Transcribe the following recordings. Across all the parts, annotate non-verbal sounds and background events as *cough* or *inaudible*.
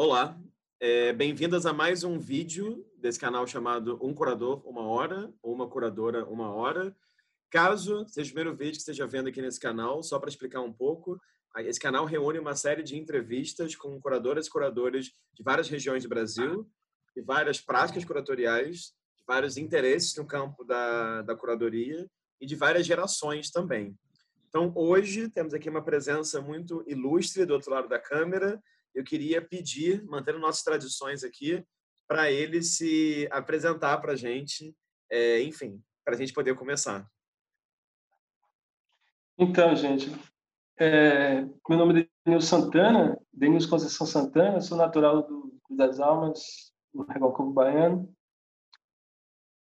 Olá, é, bem-vindas a mais um vídeo desse canal chamado Um Curador Uma Hora ou Uma Curadora Uma Hora. Caso seja o primeiro vídeo que esteja vendo aqui nesse canal, só para explicar um pouco, esse canal reúne uma série de entrevistas com curadoras e curadores de várias regiões do Brasil, de várias práticas curatoriais, de vários interesses no campo da, da curadoria e de várias gerações também. Então, hoje temos aqui uma presença muito ilustre do outro lado da câmera. Eu queria pedir, mantendo nossas tradições aqui, para ele se apresentar para a gente, é, enfim, para a gente poder começar. Então, gente, é, meu nome é Denil Santana, Denil Conceição Santana, sou natural do, das Almas, no Recôncavo Baiano.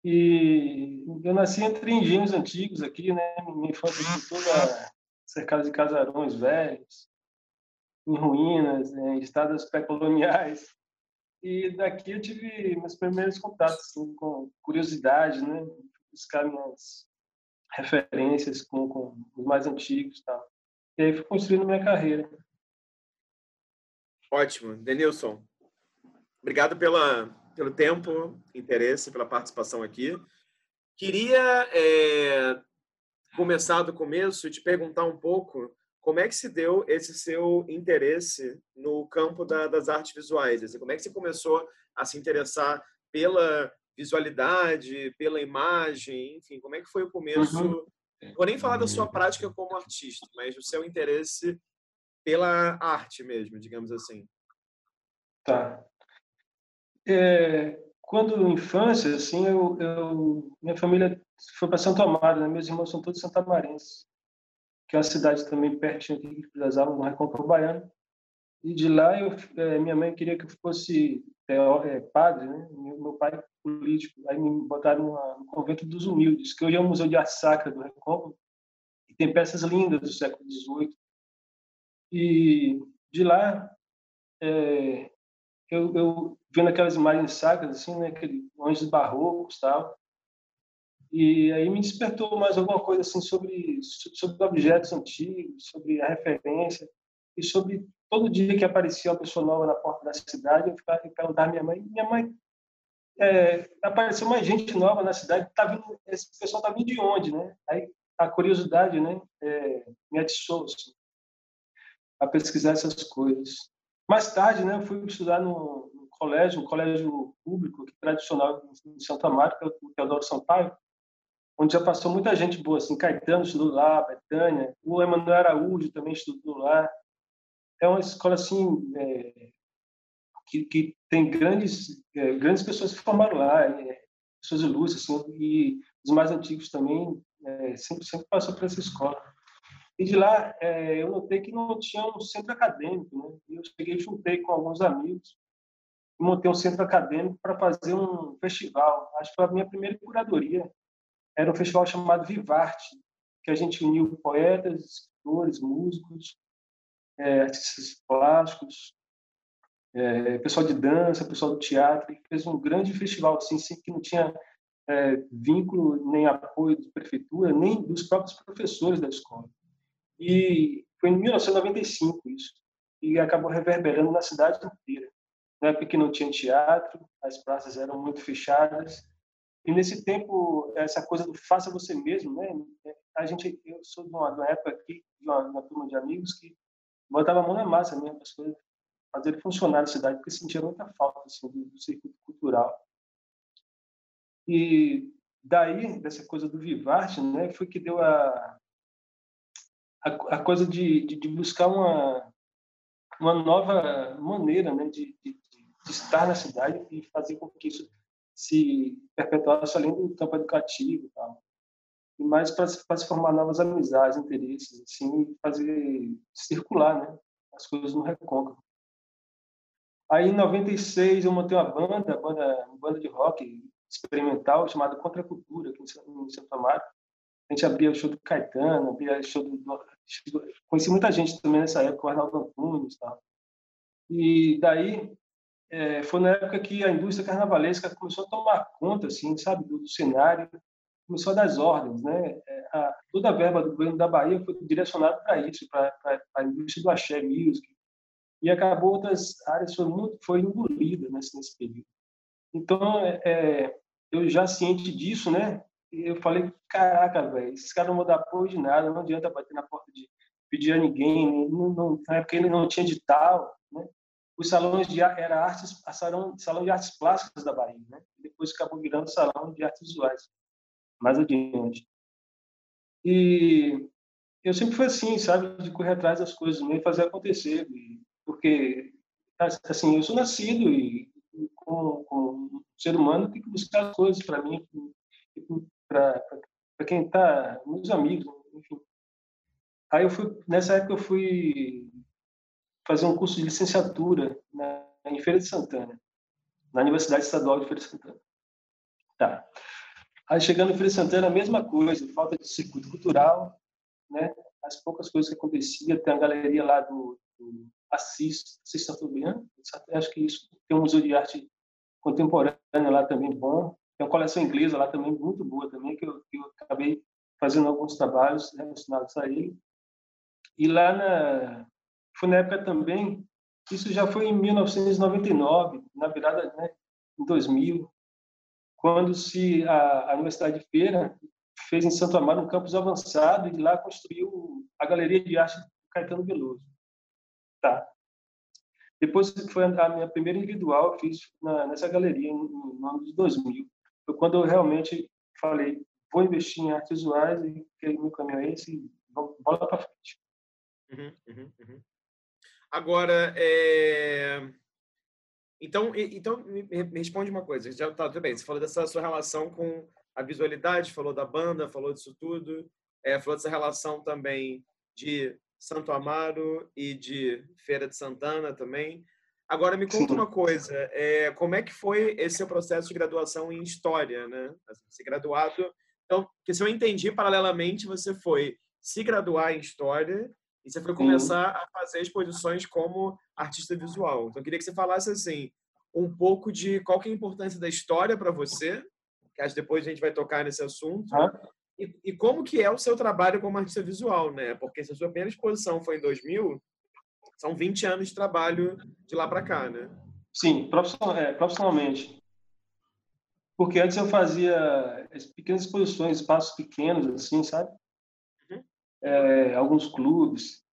E eu nasci entre engenhos antigos aqui, né? Minha infância toda cercada de casarões velhos, em ruínas, em estradas pré-coloniais. E daqui eu tive meus primeiros contatos assim, com curiosidade, né? Buscar minhas referências com, com os mais antigos, tal. E aí fui construindo minha carreira. Ótimo, Denilson. Obrigado pela pelo tempo, interesse, pela participação aqui. Queria é, começar do começo e te perguntar um pouco como é que se deu esse seu interesse no campo da, das artes visuais? Assim, como é que você começou a se interessar pela visualidade, pela imagem, enfim, como é que foi o começo? Uhum. Não vou nem falar da sua prática como artista, mas o seu interesse pela arte mesmo, digamos assim. Tá. É, quando infância, assim, eu, eu, minha família foi para Santo Amaro, né? meus irmãos são todos santamarenses, que é uma cidade também pertinho aqui de Pirasava, no Recôncavo Baiano. E de lá, eu, é, minha mãe queria que eu fosse é, padre, né? Meu, pai político. Aí me botaram no convento dos humildes, que hoje é o Museu de Arte Sacra do Recôncavo, e tem peças lindas do século XVIII. E de lá, é, eu, eu vendo aquelas imagens sacras, assim, né, aqueles anjos barrocos tal, e aí me despertou mais alguma coisa assim sobre sobre objetos antigos, sobre a referência e sobre todo dia que aparecia uma pessoa nova na porta da cidade, eu ficava perguntava à minha mãe, minha mãe é, apareceu mais gente nova na cidade, tá vindo, esse pessoal tá vindo de onde, né? Aí a curiosidade, né, é, me atiçou assim, a pesquisar essas coisas. Mais tarde, né, eu fui estudar no, no colégio, um colégio público tradicional em Santa Marta, o Teodoro Sampaio, onde já passou muita gente boa, assim, Caetano estudou lá, Betânia, o Emanuel Araújo também estudou lá. É uma escola, assim, é, que, que tem grandes, é, grandes pessoas que formaram lá, é, pessoas ilustres, assim, e os mais antigos também, é, sempre, sempre passou por essa escola. E de lá é, eu notei que não tinha um centro acadêmico, né? E eu cheguei, juntei com alguns amigos montei um centro acadêmico para fazer um festival. Acho que foi a minha primeira curadoria. Era um festival chamado Vivarte, que a gente uniu poetas, escritores, músicos, é, artistas plásticos, é, pessoal de dança, pessoal do teatro, e fez um grande festival assim, que não tinha é, vínculo nem apoio da prefeitura, nem dos próprios professores da escola. E foi em 1995 isso. E acabou reverberando na cidade inteira. Na época que não tinha teatro, as praças eram muito fechadas. E nesse tempo, essa coisa do faça você mesmo, né? A gente, eu sou de uma, de uma época aqui, de uma, uma, turma de amigos que botava a mão na massa mesmo, as coisas, fazer funcionar a cidade, porque sentia muita falta assim, do, do circuito cultural. E daí, dessa coisa do Vivarte, né, foi que deu a, a, a coisa de, de, de, buscar uma, uma nova maneira né, de, de, de, estar na cidade e fazer com que isso se perpetuasse além do campo educativo tal. E mais para se formar novas amizades, interesses, assim, fazer circular né, as coisas no recôncavo. Aí, em 96, eu montei uma banda, banda, uma banda de rock experimental chamada Contracultura, aqui em Santo Amaro. A gente abria o show do Caetano, abria o show do, conheci muita gente também nessa época, o Arnaldo Antunes e tal. E daí é, foi na época que a indústria carnavalesca começou a tomar conta, assim, sabe, do, do cenário, começou a dar ordens, né? É, a, toda a verba do governo da Bahia foi direcionada para isso, para a indústria do axé music. e acabou outras áreas foi muito foi engolida nesse, nesse período. Então, é, é, eu já ciente disso, né? Eu falei, caraca, velho, esses caras não vão dar apoio de nada, não adianta bater na porta de pedir a ninguém, não, não, na época ele não tinha edital? Os salões de era artes, a salão, de artes plásticas da Bahia, né? Depois acabou virando salão de artes visuais, mais adiante. E eu sempre fui assim, sabe, de correr atrás das coisas, meio fazer acontecer, porque assim, eu sou nascido e como, ser humano tem que buscar as coisas para mim, para quem está, meus amigos, enfim. Aí eu fui, nessa época eu fui fazer um curso de licenciatura na, em Feira de Santana, na Universidade Estadual de Feira de Santana. Tá. Aí chegando em Feira de Santana, a mesma coisa, falta de circuito cultural, né? As poucas coisas que acontecia, tem a galeria lá do, do Assis, Assis Chateaubriand, acho que isso tem um museu de arte contemporânea lá também bom, tem uma coleção inglesa lá também muito boa também que eu, que eu acabei fazendo alguns trabalhos relacionados a ele. E lá na na época também, isso já foi em 1999, na virada, né, em 2000, quando se a, a Universidade de Feira fez em Santo Amaro um campus avançado e lá construiu a Galeria de Arte Caetano Veloso. Tá. Depois foi a minha primeira individual, fiz na, nessa galeria no ano de 2000. Foi quando eu realmente falei, vou investir em artes visuais e que meu caminho é esse, e bola para frente. Uhum, uhum, uhum. Agora, é... então, então me, responde uma coisa. Já tá tudo bem. Você falou dessa sua relação com a visualidade, falou da banda, falou disso tudo, é, falou dessa relação também de Santo Amaro e de Feira de Santana também. Agora me conta uma coisa, é, como é que foi esse seu processo de graduação em História, né? Assim, ser graduado, então, porque se eu entendi, paralelamente você foi se graduar em História e você foi começar a fazer exposições como artista visual. Então, eu queria que você falasse, assim, um pouco de qual que é a importância da história para você, que acho que depois a gente vai tocar nesse assunto, ah. e, e, como que é o seu trabalho como artista visual, né? Porque se a sua primeira exposição foi em 2000, são 20 anos de trabalho de lá para cá, né? Sim, é, profissionalmente. Porque antes eu fazia pequenas exposições, espaços pequenos, assim, sabe? É, alguns clubes.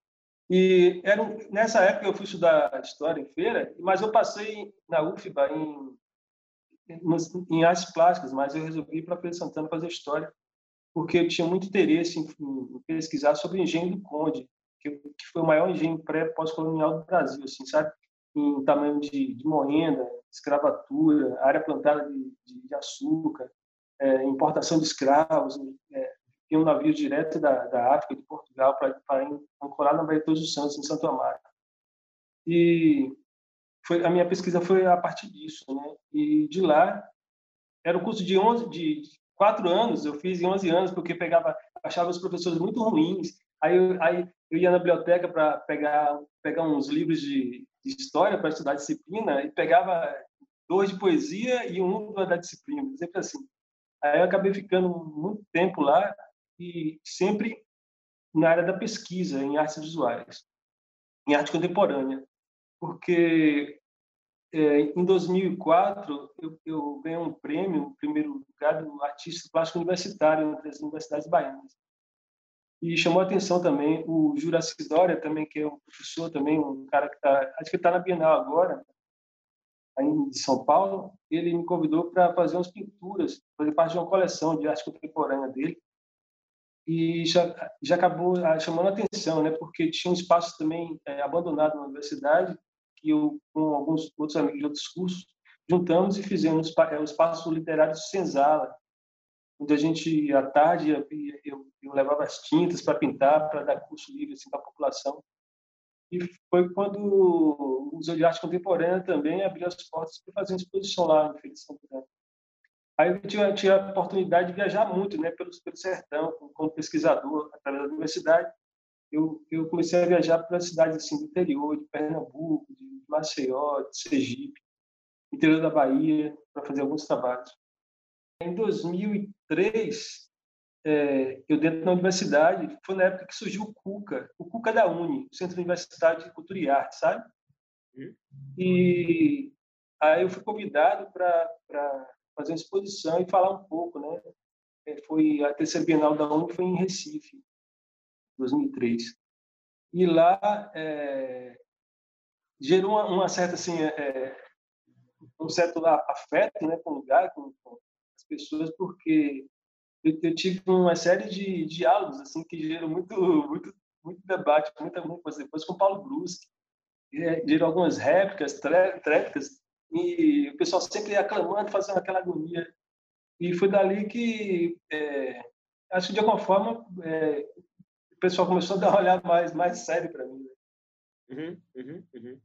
E era, nessa época eu fui estudar História em feira, mas eu passei na UFBA em, em artes plásticas, mas eu resolvi ir para Feira Santana fazer História, porque eu tinha muito interesse em, em pesquisar sobre o engenho do Conde, que, que foi o maior engenho pré-pós-colonial do Brasil, assim, sabe? Em tamanho de, de escravatura, área plantada de, de, de açúcar, é, importação de escravos, é, tinha um navio direto da, da África, de Portugal, para ancorar na Baía de Todos os Santos, em Santo Amaro. E foi, a minha pesquisa foi a partir disso, né? E de lá, era um curso de 11, de quatro anos, eu fiz em 11 anos, porque pegava, achava os professores muito ruins, Aí eu, aí eu ia na biblioteca para pegar, pegar uns livros de, de história para estudar disciplina e pegava dois de poesia e um da disciplina, sempre assim. Aí eu acabei ficando muito tempo lá e sempre na área da pesquisa em artes visuais, em arte contemporânea, porque é, em 2004 eu, eu ganhei um prêmio, o primeiro lugar do artista plástico universitário entre as universidades baianas. E chamou a atenção também o Juraci Dória, também, que é um professor, também, um cara que está, acho que está na Bienal agora, em São Paulo. Ele me convidou para fazer umas pinturas, fazer parte de uma coleção de arte contemporânea dele. E já, já acabou ah, chamando a atenção, né? porque tinha um espaço também é, abandonado na universidade, que eu, com alguns outros amigos de outros cursos, juntamos e fizemos é, o espaço literário Senzala, onde a gente, à tarde, eu, eu, eu levava as tintas para pintar, para dar curso livre assim, para a população. E foi quando o Museu de Arte Contemporânea também abriu as portas para fazer uma exposição lá no Feira de Santana. Aí eu tinha, tinha a oportunidade de viajar muito né, pelo, pelo sertão, como pesquisador, através da universidade. Eu, eu comecei a viajar para cidades assim, do interior, de Pernambuco, de Maceió, de Sergipe, interior da Bahia, para fazer alguns trabalhos. Em 2003, é, eu dentro da universidade, foi na época que surgiu o CUCA, o CUCA da UNI, Centro Universitário de Cultura e Arte, sabe? Uhum. E aí eu fui convidado para fazer uma exposição e falar um pouco, né? É, foi a terceira Bienal da ONU foi em Recife, 2003. E lá é, gerou uma, uma, certa assim é, é, um certo afeto, né, com o lugar, com, com as pessoas, porque eu, eu, tive uma série de diálogos assim que gerou muito muito muito debate, muita coisa depois com o Paulo Bruschi, é, gerou algumas réplicas, tréplicas e o pessoal sempre aclamando, fazendo aquela agonia. E foi dali que, é, acho que de alguma forma, é, o pessoal começou a dar uma olhada mais, mais sério para mim. Né? Uhum, uhum, uhum.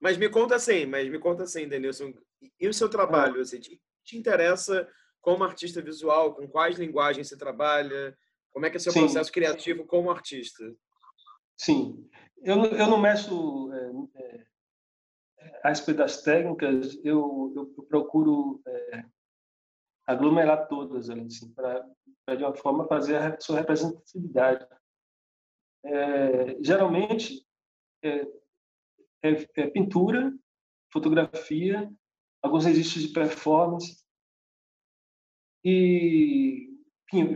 Mas me conta assim, mas me conta assim, Denilson, e o seu trabalho? Assim, te, te interessa como artista visual? Com quais linguagens você trabalha? Como é que é o seu Sim. processo criativo como artista? Sim, eu, eu não meço é, é, a respeito das técnicas, eu, eu, procuro é, aglomerar todas, assim, para de uma forma fazer a sua representatividade. É, geralmente, é, é, é, pintura, fotografia, alguns registros de performance e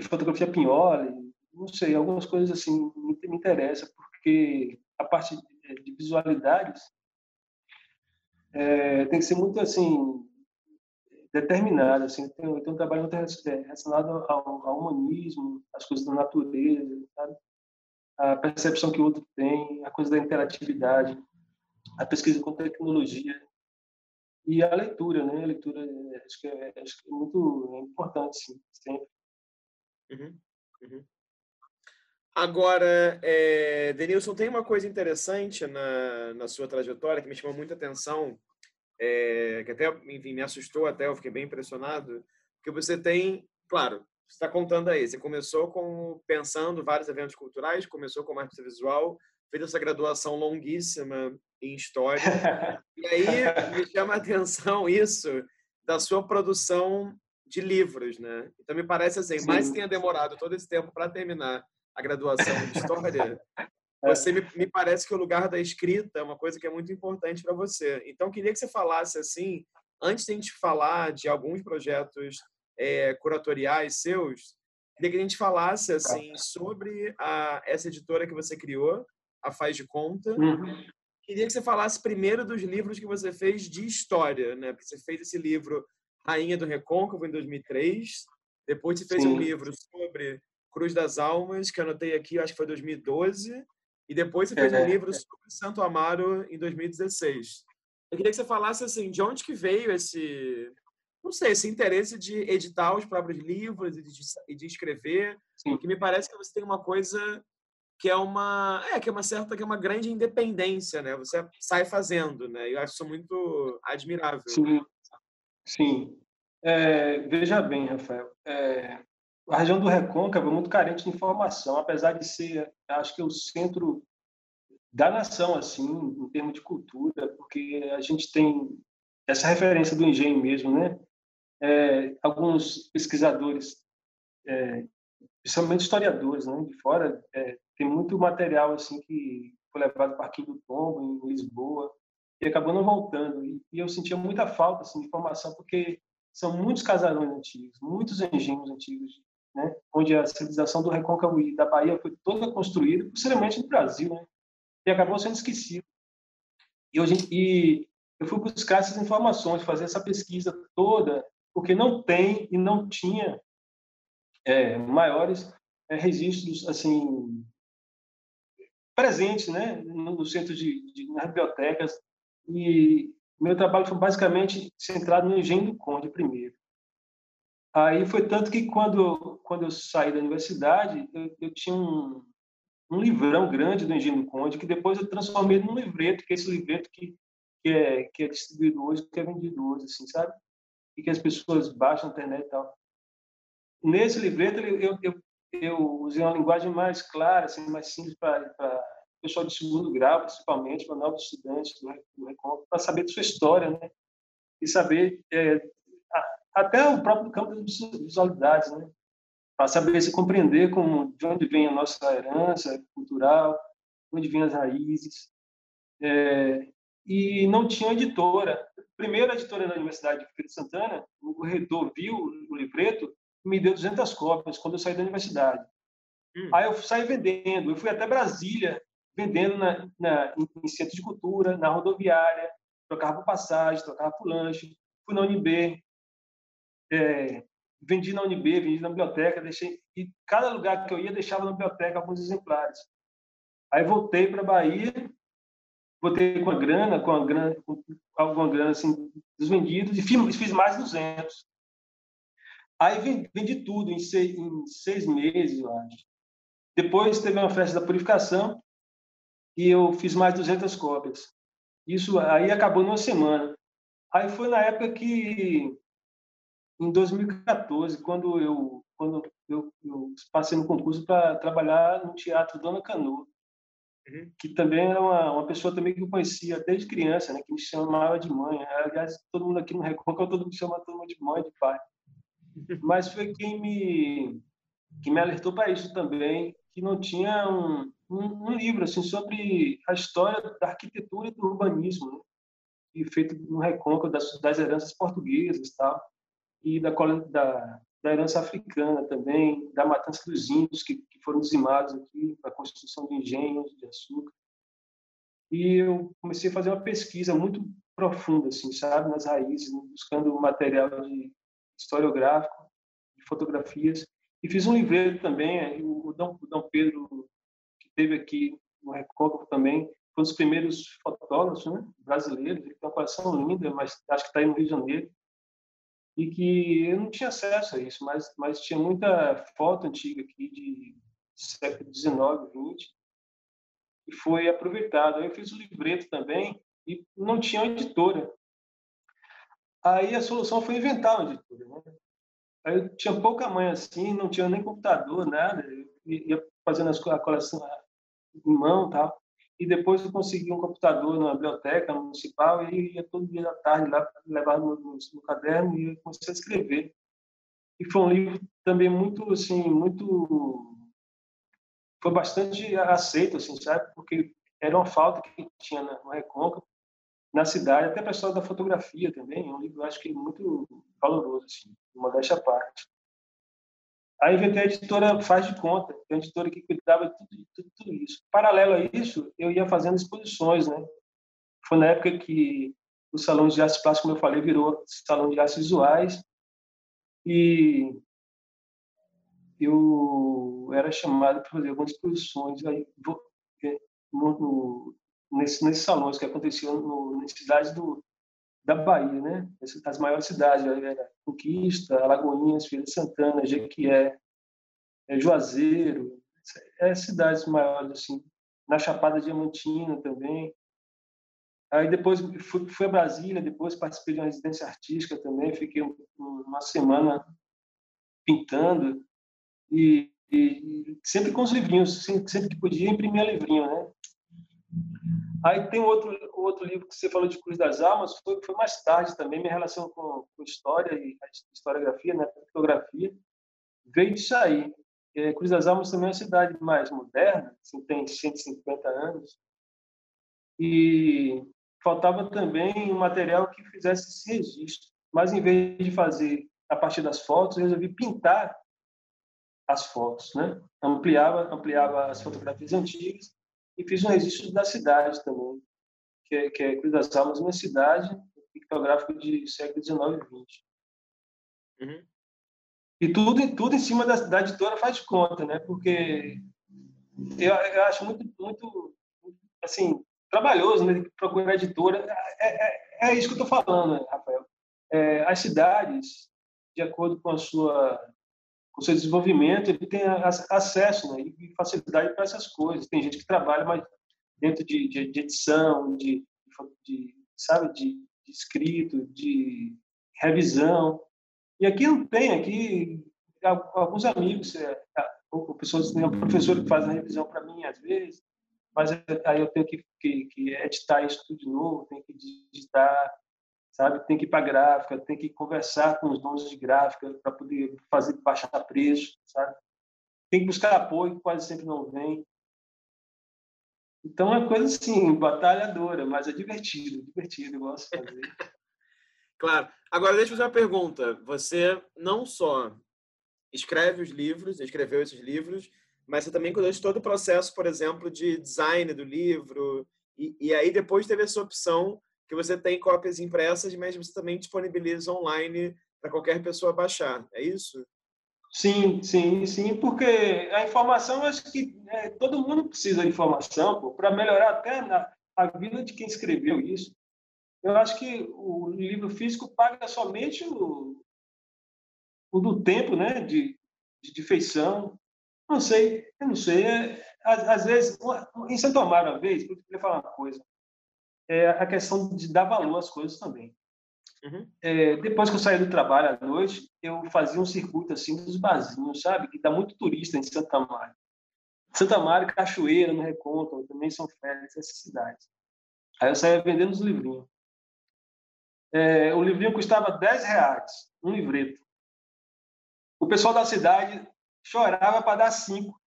fotografia pinhole, não sei, algumas coisas assim me, me interessam, porque a parte de visualidades é, tem que ser muito assim determinada assim tem, tem um trabalho muito relacionado ao, ao, humanismo às coisas da natureza sabe? a percepção que o outro tem a coisa da interatividade a pesquisa com tecnologia e a leitura né a leitura acho que é, acho que é muito importante sim sempre uhum. Uhum. Agora, é, Denilson, tem uma coisa interessante na, na sua trajetória que me chamou muita atenção, é, que até enfim, me assustou, até eu fiquei bem impressionado, que você tem, claro, você está contando aí, você começou com pensando vários eventos culturais, começou como artista visual, fez essa graduação longuíssima em história, *laughs* e aí me chama a atenção isso da sua produção de livros, né? Então me parece assim, Sim. mais tenha demorado todo esse tempo para terminar a graduação de História, *laughs* você me, me, parece que o lugar da escrita é uma coisa que é muito importante para você. Então, queria que você falasse assim, antes de a gente falar de alguns projetos é, curatoriais seus, queria que a gente falasse assim sobre a, essa editora que você criou, a Faz de Conta. Uhum. Queria que você falasse primeiro dos livros que você fez de história, né? Porque você fez esse livro Rainha do Recôncavo em 2003, depois você fez Sim. um livro sobre Cruz das Almas, que eu anotei aqui, acho que foi 2012, e depois você fez é. um livro sobre Santo Amaro em 2016. Eu queria que você falasse assim, de onde que veio esse, não sei, esse interesse de editar os próprios livros e de, e de escrever, Sim. porque me parece que você tem uma coisa que é uma, é, que é uma certa, que é uma grande independência, né? Você sai fazendo, né? Eu acho isso muito admirável. Sim, sim. É, veja bem, Rafael, é, a região do Recôncavo é muito carente de informação, apesar de ser, acho que é o centro da nação, assim, em termos de cultura, porque a gente tem essa referência do engenho mesmo, né? É, alguns pesquisadores, é, principalmente historiadores, né, de fora, é, tem muito material assim que foi levado para Arquivo do Tombo em Lisboa e acabou não voltando. E, e eu sentia muita falta assim, de informação porque são muitos casarões antigos, muitos engenhos antigos né, onde a civilização do Recôncavo e da Bahia foi toda construída, possivelmente no Brasil, né, e acabou sendo esquecida. E, hoje, e eu fui buscar essas informações, fazer essa pesquisa toda, porque não tem e não tinha é, maiores é, registros assim presentes, né, no centro de, de nas bibliotecas. E meu trabalho foi basicamente centrado no engenho do Conde primeiro. Aí foi tanto que quando, quando eu saí da universidade, eu, eu tinha um, um livrão grande do Engenho Conde, que depois eu transformei num livreto, que é esse livreto que, que, é, que é distribuído hoje, que é vendido hoje, assim, sabe? E que as pessoas baixam na internet e tal. Nesse livreto, eu, eu, eu usei uma linguagem mais clara, assim, mais simples para pessoal de segundo grau, principalmente, para novos estudantes do, do para saber de sua história, né? E saber é, até o próprio campo de visualidades, né? para saber se compreender como, de onde vem a nossa herança cultural, onde vêm as raízes. É, e não tinha editora. Primeira editora da Universidade de Feira de Santana, o reitor viu o livreto e me deu 200 cópias quando eu saí da universidade. Hum. Aí eu saí vendendo. Eu fui até Brasília vendendo na, na, em centro de cultura, na rodoviária, trocava por passagem, trocava por lanche. Fui na UNB, é, vendi na UNB, vendi na biblioteca, deixei e cada lugar que eu ia deixava na biblioteca alguns exemplares. Aí voltei para Bahia, voltei com a grana, com a grana, alguma grana assim dos vendidos e fiz, fiz mais 200. Aí vendi, vendi tudo em seis, em seis meses, eu acho. Depois teve uma festa da purificação e eu fiz mais 200 cópias. Isso aí acabou numa semana. Aí foi na época que em 2014, quando eu quando eu, eu passei no concurso para trabalhar no Teatro Dona Canoa, uhum. que também era uma, uma pessoa também que eu conhecia desde criança, né, que me chamava de mãe. Aliás, todo mundo aqui no Recôncavo, *laughs* todo mundo chama todo mundo de mãe, de pai. *laughs* Mas foi quem me que me alertou para isso também, que não tinha um, um, um, livro assim sobre a história da arquitetura e do urbanismo, né? e feito no recôncavo das, das heranças portuguesas tal, e da, da, da herança africana também, da matança dos índios que, que foram dizimados aqui, a construção de engenhos de açúcar. E eu comecei a fazer uma pesquisa muito profunda, assim, sabe, nas raízes, buscando material de historiográfico, de fotografias, e fiz um livreto também, o Dom, o Dom Pedro, que teve aqui no Recôncavo também, foi um dos primeiros fotógrafos né, brasileiros, ele tem uma coleção linda, mas acho que está aí no Rio de Janeiro, e que eu não tinha acesso a isso, mas, mas tinha muita foto antiga aqui de século XIX, XX, e foi aproveitado. Eu fiz o livreto também e não tinha editora. Aí a solução foi inventar uma editora. Né? Aí eu tinha pouca mãe assim, não tinha nem computador, nada. Eu ia fazendo a coleção em mão tal. E depois eu consegui um computador na biblioteca municipal e ia todo dia à tarde lá levar no, no, no caderno e comecei a escrever. E foi um livro também muito, assim, muito... Foi bastante aceito, assim, sabe? Porque era uma falta que tinha no Recôncavo, na cidade, até pessoal da fotografia também. É um livro, acho que, muito valoroso, assim modéstia à parte. A editora Faz de Conta, é uma editora que cuidava de tudo, tudo, tudo, isso. Paralelo a isso, eu ia fazendo exposições, né? Foi na época que o Salão de Artes Plásticas, como eu falei, virou Salão de Artes Visuais. E eu era chamado para fazer algumas exposições aí, é, no, no, nesse, nesses salões que aconteciam no, nas cidades do, da Bahia, né? As maiores cidades, era Conquista, Alagoinhas, Feira de Santana, Jequié, é, Juazeiro, é cidades maiores, assim. Na Chapada Diamantina também. Aí depois fui, fui a Brasília, depois participei de uma residência artística também, fiquei uma semana pintando e, e sempre com os livrinhos, sempre, sempre que podia imprimia livrinho, né? Aí tem outro outro livro que você falou de Cruz das Almas, foi, foi mais tarde também, minha relação com, com história e historiografia, né, fotografia, veio disso aí. É, Cruz das Almas também é uma cidade mais moderna, assim, tem 150 anos, e faltava também um material que fizesse esse registro. Mas em vez de fazer a partir das fotos, eu resolvi pintar as fotos, né? Ampliava, ampliava as fotografias antigas e fiz um registro da cidade também que é, que é Cruz das Almas, uma cidade pictográfica de século XIX e XX. Uhum. E tudo, tudo em cima da, da editora faz conta, né? Porque eu, eu acho muito, muito, assim, trabalhoso, né? Procurar editora. É, é, é isso que eu estou falando, né, Rafael. É, as cidades, de acordo com a sua com seu desenvolvimento, ele tem acesso né, e facilidade para essas coisas. Tem gente que trabalha mais dentro de, de, de edição, de, de, sabe, de, de escrito, de revisão. E aqui não tem, aqui alguns amigos, é, o pessoas tem um professor que faz a revisão para mim às vezes, mas aí eu tenho que, que, que, editar isso tudo de novo, tenho que digitar, sabe? Tem que ir para gráfica, tem que conversar com os donos de gráfica para poder fazer baixar preço, sabe? Tem que buscar apoio, que quase sempre não vem. Então é coisa assim, batalhadora, mas é divertido, divertido, eu gosto de fazer. *laughs* claro. Agora, deixa eu fazer uma pergunta. Você não só escreve os livros, escreveu esses livros, mas você também cuidou de todo o processo, por exemplo, de design do livro. E, e aí depois teve essa opção que você tem cópias impressas, mas você também disponibiliza online para qualquer pessoa baixar. É isso? Sim, sim, sim, porque a informação, acho que é, todo mundo precisa de informação para melhorar até na, a vida de quem escreveu isso. Eu acho que o livro físico paga somente o, o do tempo, né, de, de feição. Não sei, eu não sei. É, às, às, vezes, em Santo Amaro, uma vez, eu queria falar uma coisa, é a questão de dar valor às coisas também. Uhum. É, depois que eu saí do trabalho à noite, eu fazia um circuito assim dos barzinhos, sabe? Que dá muito turista em Santa Maria. Santa Maria, Cachoeira, no Reconto, também são férias essas cidades. Aí eu saía vendendo os livrinhos. É, o livrinho custava 10 reais, um livreto. O pessoal da cidade chorava para dar cinco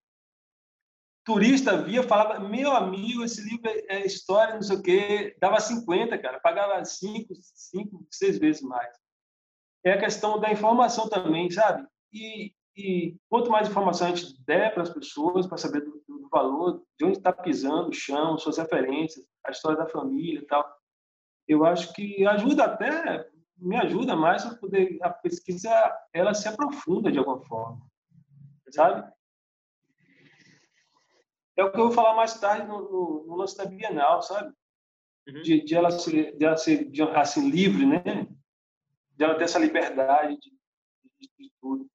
turista via, falava, meu amigo, esse livro é, é história, não sei o quê, dava 50, cara, pagava cinco, cinco, seis vezes mais. É a questão da informação também, sabe? E, e quanto mais informação a gente der para as pessoas, para saber do, do, valor, de onde está pisando, o chão, suas referências, a história da família e tal, eu acho que ajuda até, me ajuda mais a poder, a pesquisa, ela se aprofunda de alguma forma, sabe? É o que eu vou falar mais tarde no, no, no lance da Bienal, sabe? Uhum. De, de, ela ser, de ela ser de, assim, livre, né? De ela ter essa liberdade de, de, de tudo.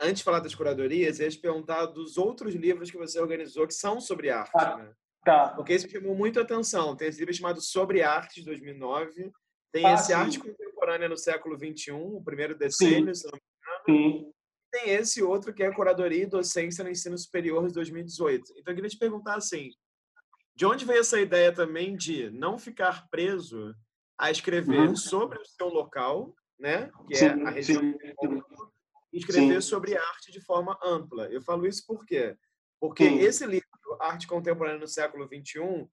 Antes de falar das curadorias, eu ia te perguntar dos outros livros que você organizou que são sobre arte, ah, né? Tá. Porque esse chamou muito a atenção. Tem esse livro chamado Sobre Arte, de 2009. Tem ah, esse sim. Arte Contemporânea no século XXI, o primeiro decênio, sim. se não me engano. Sim tem esse outro que é Curadoria e Docência no Ensino Superior de 2018. Então, eu queria te perguntar assim, de onde veio essa ideia também de não ficar preso a escrever uhum. sobre o seu local, né, que sim, é a região sim. e escrever sim. sobre arte de forma ampla. Eu falo isso por quê? Porque esse livro, Arte Contemporânea no Século XXI,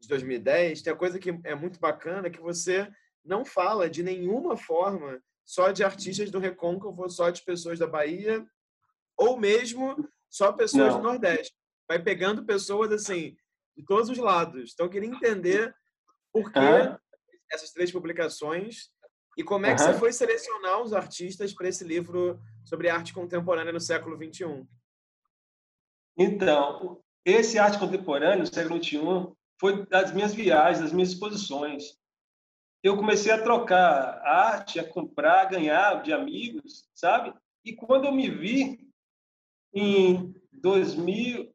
de 2010, tem a coisa que é muito bacana, que você não fala de nenhuma forma só de artistas do Recôncavo, só de pessoas da Bahia, ou mesmo só pessoas Não. do Nordeste. Vai pegando pessoas assim de todos os lados. Então eu queria entender por que essas três publicações e como é que você foi selecionar os artistas para esse livro sobre arte contemporânea no século XXI. Então, esse arte contemporânea no século XXI foi das minhas viagens, das minhas exposições eu comecei a trocar arte, a comprar, a ganhar de amigos, sabe? E quando eu me vi em 2000,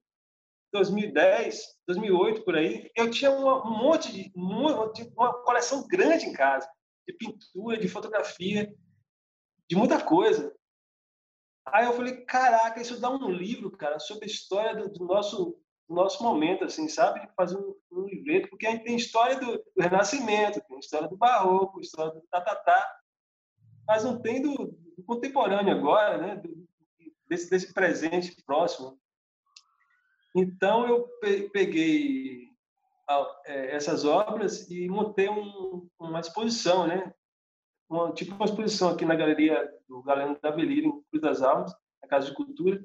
2010, 2008 por aí, eu tinha um monte de uma coleção grande em casa de pintura, de fotografia, de muita coisa. Aí eu falei, caraca, isso dá um livro, cara, sobre a história do, do nosso no nosso momento, assim, sabe? Fazer um, um livreto, porque a gente tem história do, do, Renascimento, tem história do Barroco, história do Tatatá, mas não tem do, do contemporâneo agora, né? Do, desse, desse presente próximo. Então, eu peguei é, essas obras e montei um, uma exposição, né? Uma, tipo uma exposição aqui na galeria do Galeno da Belira, em Cruz das Almas, na Casa de Cultura,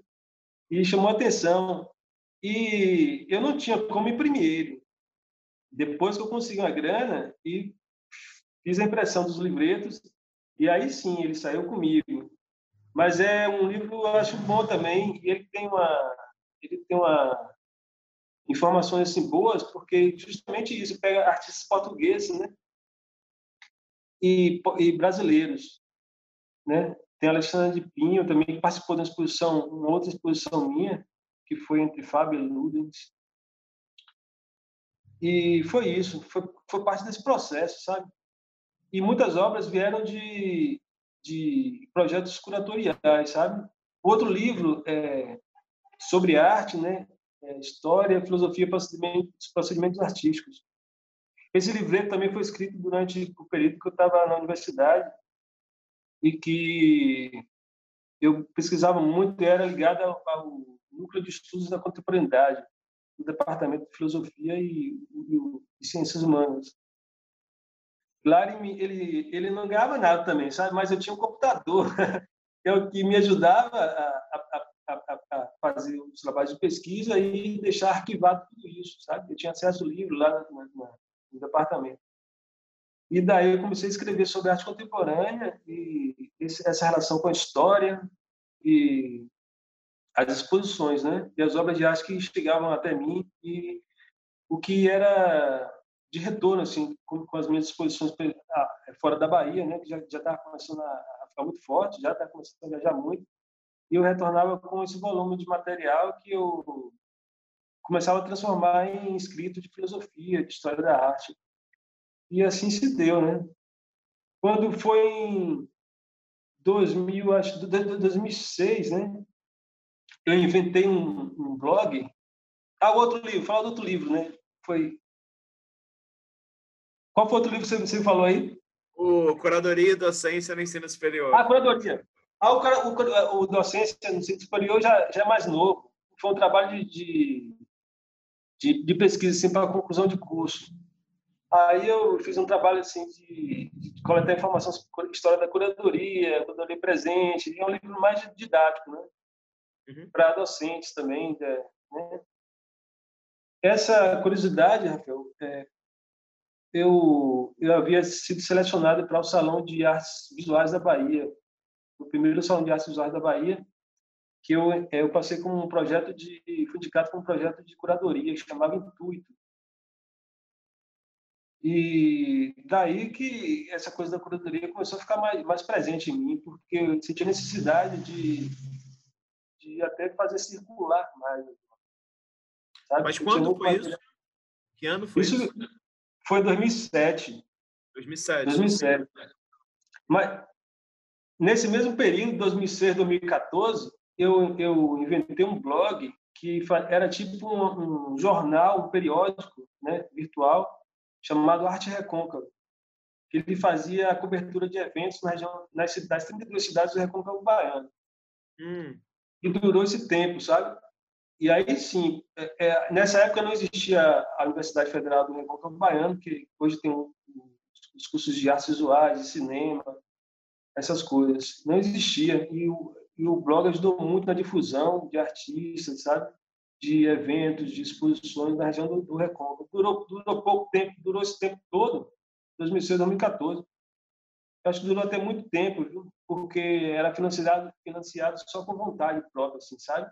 e chamou a atenção e eu não tinha como imprimir ele. Depois que eu consegui uma grana e fiz a impressão dos livretos, e aí sim ele saiu comigo. Mas é um livro eu acho bom também, e ele tem uma ele tem uma informações assim boas, porque justamente isso pega artistas portugueses, né? E, e brasileiros, né? Tem Alexandre de Pinho também que participou da exposição, uma outra exposição minha, que foi entre Fábio e Ludens. E foi isso, foi, foi parte desse processo, sabe? E muitas obras vieram de, de projetos curatoriais, sabe? Outro livro é, sobre arte, né? É, História, Filosofia e procedimentos, procedimentos Artísticos. Esse livreto também foi escrito durante o período que eu estava na universidade e que eu pesquisava muito e era ligado ao, ao núcleo de estudos da contemporaneidade, no departamento de filosofia e, e, e ciências humanas. Lá ele, ele, não ganhava nada também, sabe? Mas eu tinha um computador *laughs* eu, que me ajudava a, a, a, a, fazer os trabalhos de pesquisa e deixar arquivado tudo isso, sabe? Eu tinha acesso ao livro lá na, no departamento. E daí eu comecei a escrever sobre arte contemporânea e essa relação com a história e as exposições, né? E as obras de arte que chegavam até mim e o que era de retorno, assim, com, com as minhas exposições ah, fora da Bahia, né? Que já estava começando a, ficar muito forte, já estava começando a viajar muito. E eu retornava com esse volume de material que eu começava a transformar em escrito de filosofia, de história da arte. E assim se deu, né? Quando foi em 2000, acho, 2006, né? Eu inventei um, um blog. Ah, outro livro, fala do outro livro, né? Foi. Qual foi outro livro que você, falou aí? O Curadoria e Docência no Ensino Superior. Ah, Curadoria. Ah, o, o, o Docência no Ensino Superior já, já é mais novo. Foi um trabalho de, de, de pesquisa assim, para conclusão de curso. Aí eu fiz um trabalho assim de, de coletar informação sobre história da curadoria, curadoria presente, e é um livro mais didático, né? Uhum. para docentes também. Né? Essa curiosidade, Rafael, é, eu, eu havia sido selecionado para o Salão de Artes Visuais da Bahia, o primeiro Salão de Artes Visuais da Bahia, que eu, eu passei com um projeto de, fui indicado com um projeto de curadoria que chamava Intuito. E daí que essa coisa da curadoria começou a ficar mais, mais presente em mim, porque eu senti a necessidade de de até fazer circular mais. Sabe? Mas quando foi isso? Que ano foi isso? Isso foi 2007. 2007. 2007. Mas nesse mesmo período, 2006, 2014, eu, eu inventei um blog que era tipo um, um jornal, um periódico né, virtual, chamado Arte Recôncavo. Ele fazia a cobertura de eventos na região, nas, das 32 cidades do Recôncavo Baiano. Hum e durou esse tempo, sabe? E aí sim, é, é, nessa época não existia a Universidade Federal do Recôncavo Baiano, que hoje tem um, os cursos de artes visuais, de cinema, essas coisas. Não existia. E o, e o blog ajudou muito na difusão de artistas, sabe? De eventos, de exposições na região do, do Recôncavo. Durou, durou pouco tempo, durou esse tempo todo, 2006, 2014 acho que durou até muito tempo, viu? Porque era financiado, financiado só com vontade própria, assim, sabe?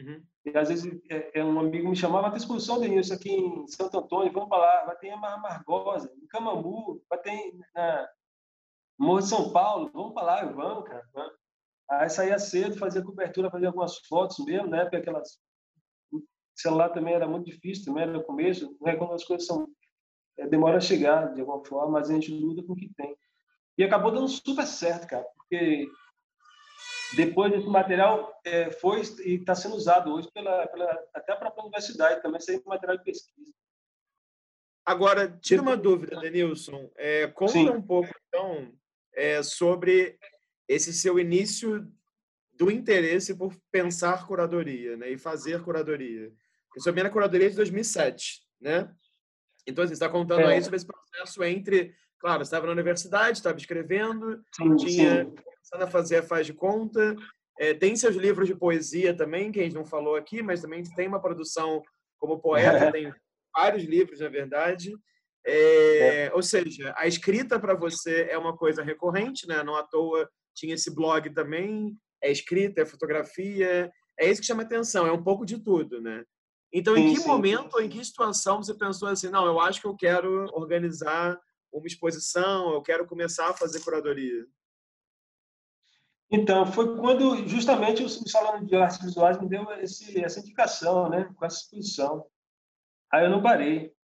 Uhum. E às vezes é, é, um amigo me chamava, vai ter exposição, Denilson, aqui em Santo Antônio, vamos para lá, vai ter em Amargosa, em Camambu, vai ter na Morro de São Paulo, vamos para lá, vamos, cara, vamos. Aí saía cedo, fazia cobertura, fazia algumas fotos mesmo, né? Porque aquelas o celular também era muito difícil, também era no começo, não é como as coisas são é, demora a chegar de alguma forma, mas a gente luta com o que tem. E acabou dando super certo, cara, porque depois esse material é, foi e está sendo usado hoje pela, pela até a própria universidade também, sem material de pesquisa. Agora, tira uma dúvida, Denilson. É, conta Sim. um pouco, então, é, sobre esse seu início do interesse por pensar curadoria né, e fazer curadoria. Eu sou na curadoria de 2007, né? Então, assim, você está contando é. aí sobre esse processo entre Claro, estava na universidade, estava escrevendo, sim, tinha sim. começando a fazer a faz de conta. É, tem seus livros de poesia também, que a gente não falou aqui, mas também tem uma produção como poeta, *laughs* tem vários livros, na verdade. É, é. Ou seja, a escrita para você é uma coisa recorrente, né? Não à toa tinha esse blog também, é escrita, é fotografia, é isso que chama atenção, é um pouco de tudo, né? Então, em que sim, momento, em que situação você pensou assim, não, eu acho que eu quero organizar uma exposição, eu quero começar a fazer curadoria? Então, foi quando justamente o Salão de Artes Visuais me deu esse, essa indicação, né, com essa exposição. Aí eu não parei.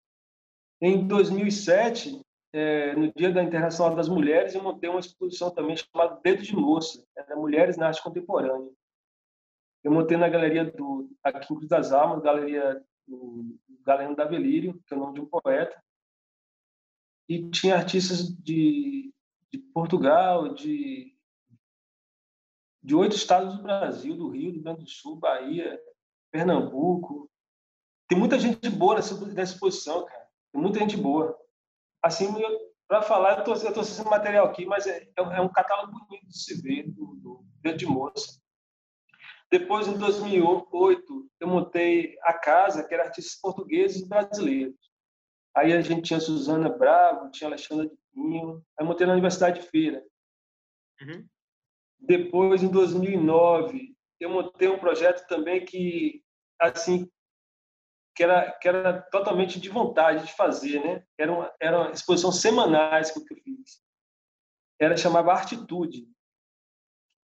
Em 2007, é, no Dia da Internacional das Mulheres, eu montei uma exposição também chamada Dedo de Moça, era Mulheres na Arte Contemporânea. Eu montei na galeria do aqui em Cruz das Almas, galeria do Galeno da Velírio, que é o nome de um poeta, e tinha artistas de, de Portugal, de, de oito estados do Brasil, do Rio, do Grande do Sul, Bahia, Pernambuco. tem muita gente boa nessa, nessa exposição, cara. Tem muita gente boa. Assim, para falar, eu tô, eu assistindo material aqui, mas é, é, é um catálogo bonito de se ver do, do Dedo de Moça. Depois, em 2008, eu montei a casa, que era artistas portugueses e brasileiros. Aí a gente tinha Suzana Bravo, tinha Alexandra de Pinho. Aí montei na Universidade de Feira. Uhum. Depois, em 2009, eu montei um projeto também que, assim, que era, que era totalmente de vontade de fazer, né? Era uma, era uma exposição semanais que eu fiz. Era chamava Artitude.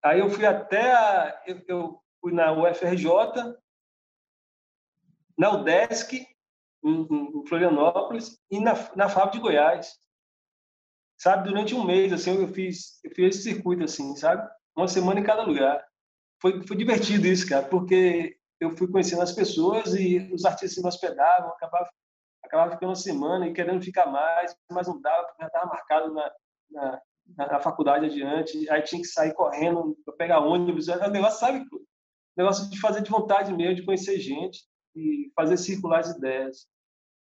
Aí eu fui até a, eu, eu fui na UFRJ, na UDESC, em, Florianópolis, e na, na de Goiás. Sabe, durante um mês, assim, eu fiz, eu fiz esse circuito, assim, sabe? Uma semana em cada lugar. Foi, foi divertido isso, cara, porque eu fui conhecendo as pessoas e os artistas me hospedavam, acabava, acabava ficando uma semana e querendo ficar mais, mas não dava, porque já estava marcado na, na, na, faculdade adiante, aí tinha que sair correndo para pegar ônibus, é um negócio, sabe, negócio de fazer de vontade mesmo, de conhecer gente e fazer circular as ideias.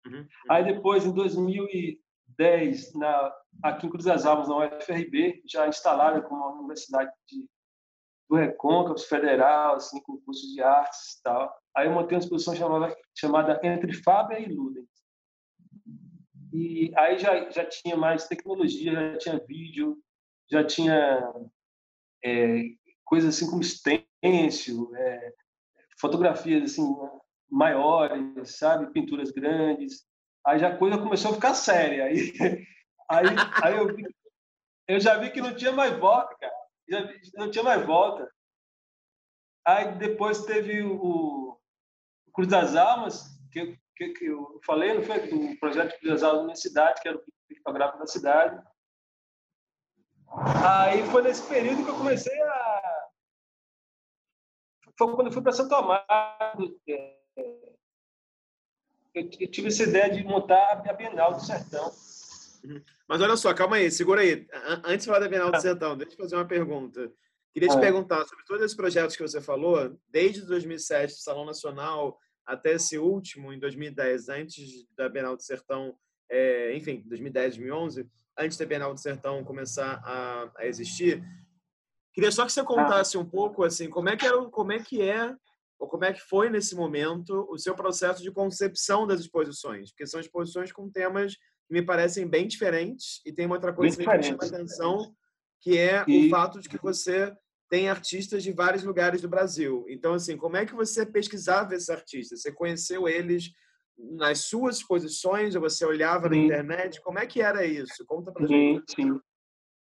Uhum, uhum. Aí depois, em 2010, na, aqui em Cruz das Almas, na UFRB, já instalada como uma universidade de, do Recôncavo Federal, assim, com cursos de artes e tal. Aí eu montei uma exposição chamada, chamada Entre Fábia e Ludens. E aí já, já tinha mais tecnologia, já tinha vídeo, já tinha é, coisas assim como stencil, é, fotografias assim maiores, sabe, pinturas grandes. Aí já a coisa começou a ficar séria. Aí, *laughs* aí, aí eu, vi, eu já vi que não tinha mais volta, cara. Já vi, não tinha mais volta. Aí depois teve o, o Cruz das Almas, que, que, que, eu falei, não foi? O projeto Cruz das Almas na cidade, que era o pictográfico da cidade. Aí foi nesse período que eu comecei a foi quando eu fui para Santo Amaro. É, eu, tive essa ideia de montar a Bienal do Sertão. Uhum. Mas olha só, calma aí, segura aí. Antes de falar da Bienal do tá. Sertão, deixa eu fazer uma pergunta. Queria te ah. perguntar sobre todos esses projetos que você falou, desde 2007, Salão Nacional, até esse último, em 2010, antes da Bienal do Sertão, é, enfim, 2010, 2011, antes da Bienal do Sertão começar a, a existir, Queria só que você contasse um pouco assim, como é que era, como é que é ou como é que foi nesse momento o seu processo de concepção das exposições, porque são exposições com temas que me parecem bem diferentes e tem uma outra coisa que me chama a atenção, que é e... o fato de que você tem artistas de vários lugares do Brasil. Então, assim, como é que você pesquisava esses artistas? Você conheceu eles nas suas exposições ou você olhava sim. na internet? Como é que era isso? Conta pra sim, gente. Sim.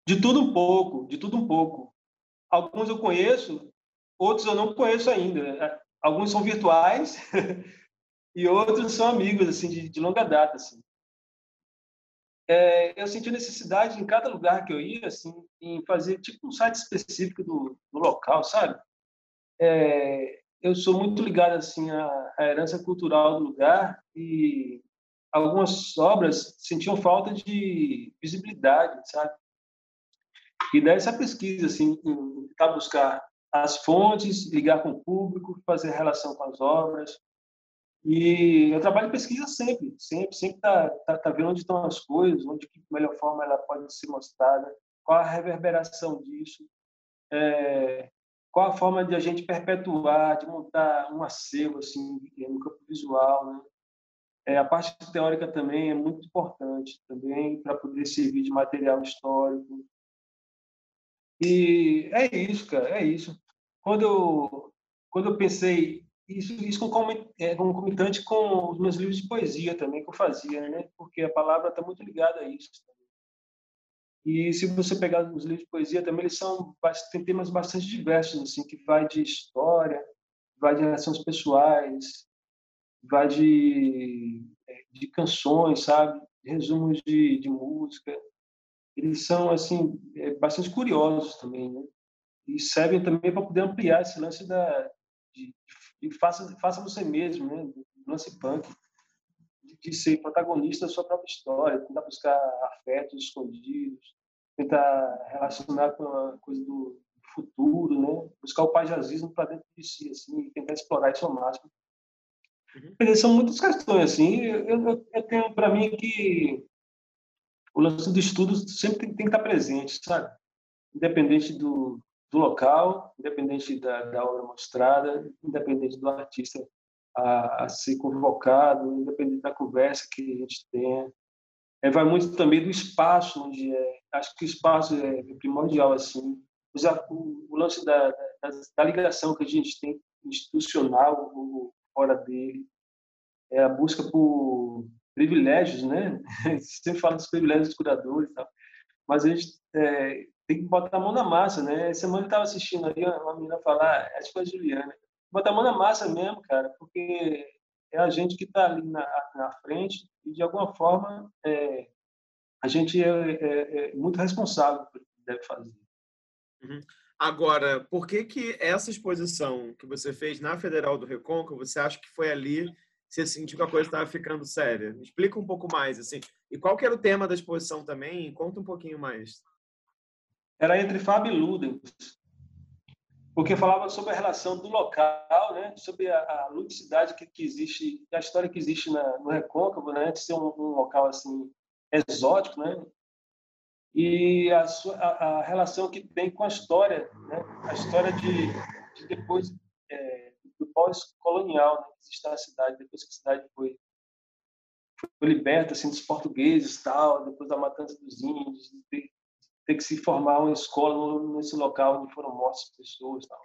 De tudo um pouco, de tudo um pouco. Alguns eu conheço, outros eu não conheço ainda. É, alguns são virtuais *laughs* e outros são amigos assim de, de longa data. Assim. É, eu senti necessidade em cada lugar que eu ia, assim, em fazer tipo um site específico do, do local, sabe? É, eu sou muito ligado assim à, à, herança cultural do lugar e algumas obras sentiam falta de visibilidade, sabe? E dessa pesquisa, assim, tentar buscar as fontes, ligar com o público, fazer relação com as obras. E eu trabalho em pesquisa sempre, sempre, sempre tá, tá, tá vendo onde estão as coisas, onde que melhor forma ela pode ser mostrada, qual a reverberação disso, é, qual a forma de a gente perpetuar, de montar um acervo assim no campo visual, né? É, a parte teórica também é muito importante também para poder servir de material histórico e é isso, cara, é isso. Quando eu, quando eu pensei, isso, isso é, concomitante com os meus livros de poesia também que eu fazia, né? Porque a palavra está muito ligada a isso. E se você pegar os livros de poesia também, eles são tem temas bastante diversos, assim, que vai de história, vai de relações pessoais, vai de, de canções, sabe? Resumos de, de música eles são assim é, bastante curiosos também, né? E servem também para poder ampliar esse lance da de, de faça faça você mesmo, né? Do lance punk, de, ser protagonista da sua própria história, tentar buscar afetos escondidos, tentar relacionar com a coisa do futuro, né? Buscar o pajazismo para dentro de si, assim, e tentar explorar isso ao máximo. Uhum. São muitas questões, assim. Eu, eu, eu tenho para mim que o lance do estudo sempre tem, tem, que estar presente, sabe? Independente do, do local, independente da, da obra mostrada, independente do artista a, a, ser convocado, independente da conversa que a gente tenha. É, vai muito também do espaço onde é. Acho que o espaço é primordial, assim. O, o lance da, da, da, ligação que a gente tem institucional ou fora dele, é a busca por privilégios, né? *laughs* Sempre fala dos privilégios dos curadores e tal. Mas a gente é, tem que botar a mão na massa, né? Essa semana eu estava assistindo ali uma menina falar, acho que foi a Juliana, botar a mão na massa mesmo, cara, porque é a gente que está ali na, na, frente e, de alguma forma, é, a gente é, é, é, muito responsável pelo que deve fazer. Uhum. Agora, por que que essa exposição que você fez na Federal do Recôncavo, você acha que foi ali você sentiu que a coisa estava ficando séria? Me explica um pouco mais, assim. E qual que era o tema da exposição também? Conta um pouquinho mais. Era entre Fábio e Ludens porque falava sobre a relação do local, né, sobre a, a ludicidade que, que, existe, a história que existe na, no Recôncavo, né, de ser um, um local assim exótico, né, e a, sua, a, a, relação que tem com a história, né, a história de, de depois é, do pós-colonial, né, que existe na cidade, depois que a cidade foi foi liberta assim dos portugueses tal depois da matança dos índios ter que se formar uma escola nesse local onde foram mortas pessoas tal.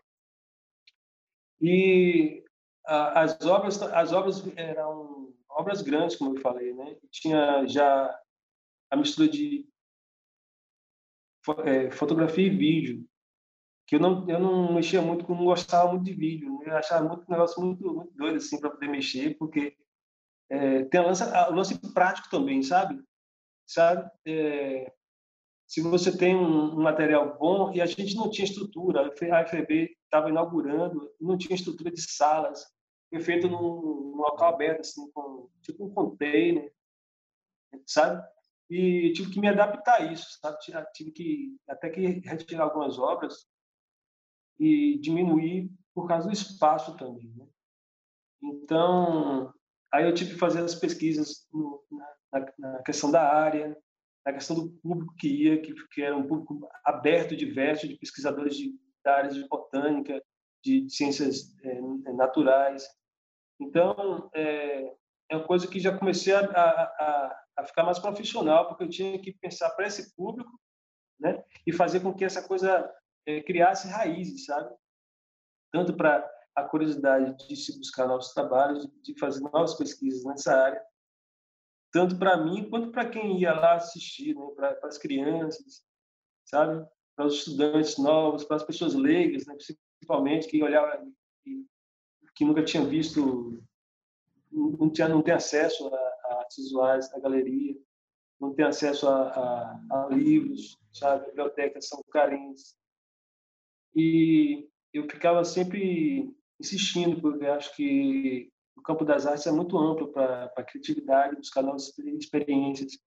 e as obras as obras eram obras grandes como eu falei né tinha já a mistura de é, fotografia e vídeo que eu não eu não mexia muito não gostava muito de vídeo eu achava muito um negócio muito, muito doido assim para poder mexer porque é, tem a lance, o lance prático também sabe sabe é, se você tem um, material bom, e a gente não tinha estrutura, a FEB estava inaugurando, não tinha estrutura de salas, foi feito num, num local aberto, assim, com, tipo um container, sabe? E tive que me adaptar a isso, sabe? Tive que até que retirar algumas obras e diminuir por causa do espaço também, né? Então, aí eu tive que fazer as pesquisas no, na, na, questão da área, a questão do público que ia, que, que era um público aberto, diverso, de pesquisadores de, da área de botânica, de, de ciências é, naturais. Então, é, é uma coisa que já comecei a, a, a, ficar mais profissional, porque eu tinha que pensar para esse público né, e fazer com que essa coisa é, criasse raízes, sabe? Tanto para a curiosidade de se buscar novos trabalhos, de fazer novas pesquisas nessa área, tanto para mim quanto para quem ia lá assistir, né? para as crianças, sabe? Para os estudantes novos, para as pessoas leigas, né? principalmente que olhavam que, que nunca tinham visto, não tinha não tem acesso a, a artes visuais, a galeria, não tem acesso a, a, a livros, sabe? Bibliotecas são carentes. E eu ficava sempre insistindo, porque acho que o campo das artes é muito amplo para a criatividade, buscar novas experiências,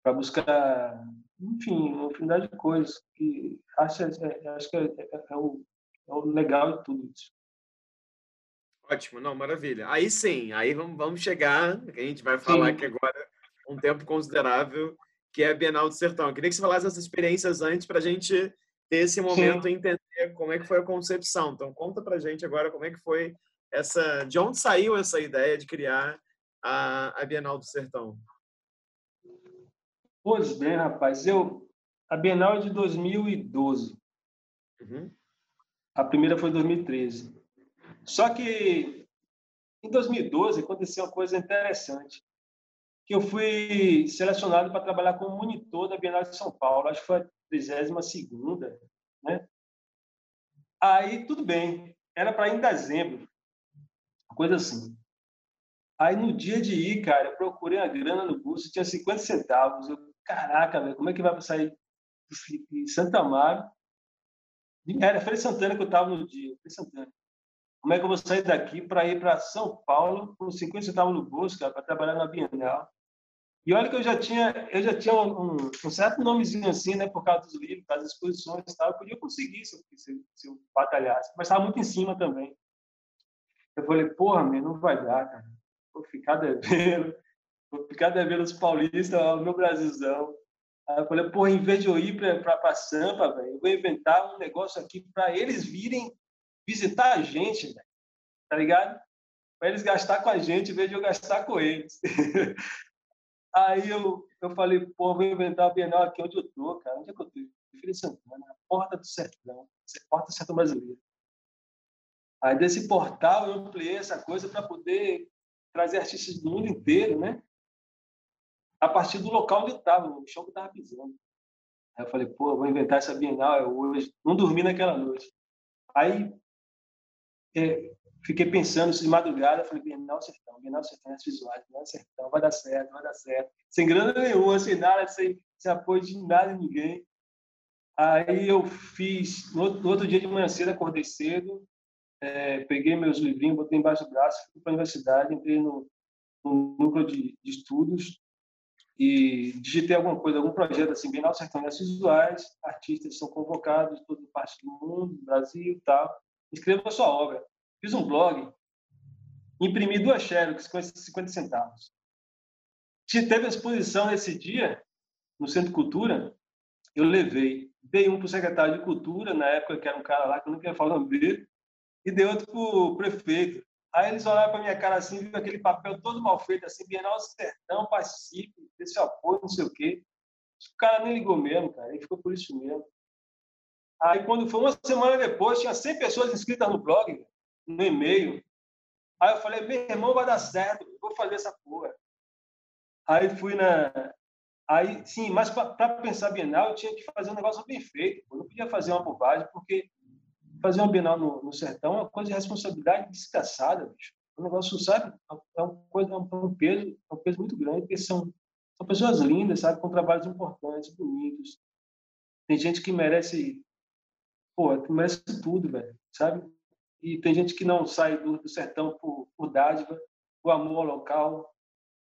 para buscar, enfim, uma infinidade de coisas. que acho, é, acho que é, é, é, o, é o legal de tudo isso. Ótimo, não, maravilha. Aí sim, aí vamos, vamos chegar, a gente vai falar sim. aqui agora um tempo considerável, que é a Bienal do Sertão. Eu queria que você falasse essas experiências antes para a gente ter esse momento sim. e entender como é que foi a concepção. Então, conta para a gente agora como é que foi essa, de onde saiu essa ideia de criar a, a Bienal do Sertão? Pois bem, rapaz, eu a Bienal é de 2012. Uhum. A primeira foi em 2013. Só que em 2012 aconteceu uma coisa interessante, que eu fui selecionado para trabalhar como monitor da Bienal de São Paulo, acho que foi a 32 segunda, né? Aí tudo bem, era para ir em dezembro coisa assim. Aí no dia de ir, cara, eu procurei a grana no bolso, tinha 50 centavos. Eu, caraca, velho, como é que vai sair de Santa Amaro? Era Feira Santana que eu estava no dia, Feira Santana. Como é que eu vou sair daqui para ir para São Paulo com 50 centavos no bolso, cara, para trabalhar na Bienal? E olha que eu já tinha, eu já tinha um, um, certo nomezinho assim, né, por causa dos livros, das exposições e tal. Eu podia conseguir se eu, se, se eu batalhasse, mas estava muito em cima também. Eu falei, porra, meu, não vai dar, cara. Vou ficar devendo, vou ficar devendo os paulistas ao meu Brasilzão. Aí eu falei, porra, em vez de eu ir para Sampa, velho, eu vou inventar um negócio aqui para eles virem visitar a gente, velho. Tá ligado? Para eles gastar com a gente em vez de eu gastar com eles. *laughs* Aí eu, eu falei, pô, vou inventar a Bienal aqui onde eu tô, cara. Onde é que eu tô? Feira Santana, a porta do sertão, porta do sertão brasileiro. Aí desse portal eu ampliei essa coisa para poder trazer artistas do mundo inteiro, né? A partir do local onde eu estava, no chão que eu estava pisando. Aí eu falei, pô, vou inventar essa Bienal hoje. Não dormi naquela noite. Aí é, fiquei pensando isso de madrugada, falei, Bienal Sertão, Bienal Sertão, as visuais, Bienal Sertão, vai dar certo, vai dar certo. Sem grana nenhuma, sem nada, sem, sem apoio de nada, de ninguém. Aí eu fiz, no outro dia de manhã cedo, acordei cedo, é, peguei meus livrinhos, botei embaixo do braço, fui para a universidade, entrei no, no núcleo de, de, estudos e digitei alguma coisa, algum projeto assim, Bienal Sertão das Visuais, artistas são convocados de toda parte do mundo, Brasil e tal, escreva a sua obra. Fiz um blog, imprimi duas xerox, 50 centavos. Teve a exposição nesse dia, no Centro Cultura, eu levei, dei um para o secretário de Cultura, na época que era um cara lá que eu não queria falar o nome dele, e dei outro para o prefeito. Aí eles olharam para minha cara assim, viu aquele papel todo mal feito, assim, Bienal Sertão, Pacífico, esse apoio, não sei o quê. O cara nem ligou mesmo, cara, ele ficou por isso mesmo. Aí, quando foi uma semana depois, tinha 100 pessoas inscritas no blog, no e-mail. Aí eu falei, meu irmão, vai dar certo, vou fazer essa porra. Aí fui na. Aí, sim, mas para pensar Bienal, eu tinha que fazer um negócio bem feito. Eu não podia fazer uma bobagem, porque fazer uma Bienal no, no sertão é uma coisa de responsabilidade descansada, bicho. O negócio, sabe, é uma coisa, é um peso, é um peso muito grande, porque são, são pessoas lindas, sabe, com trabalhos importantes, bonitos. Tem gente que merece, pô, que merece tudo, velho, sabe? E tem gente que não sai do, do sertão por, por dádiva, por amor ao local,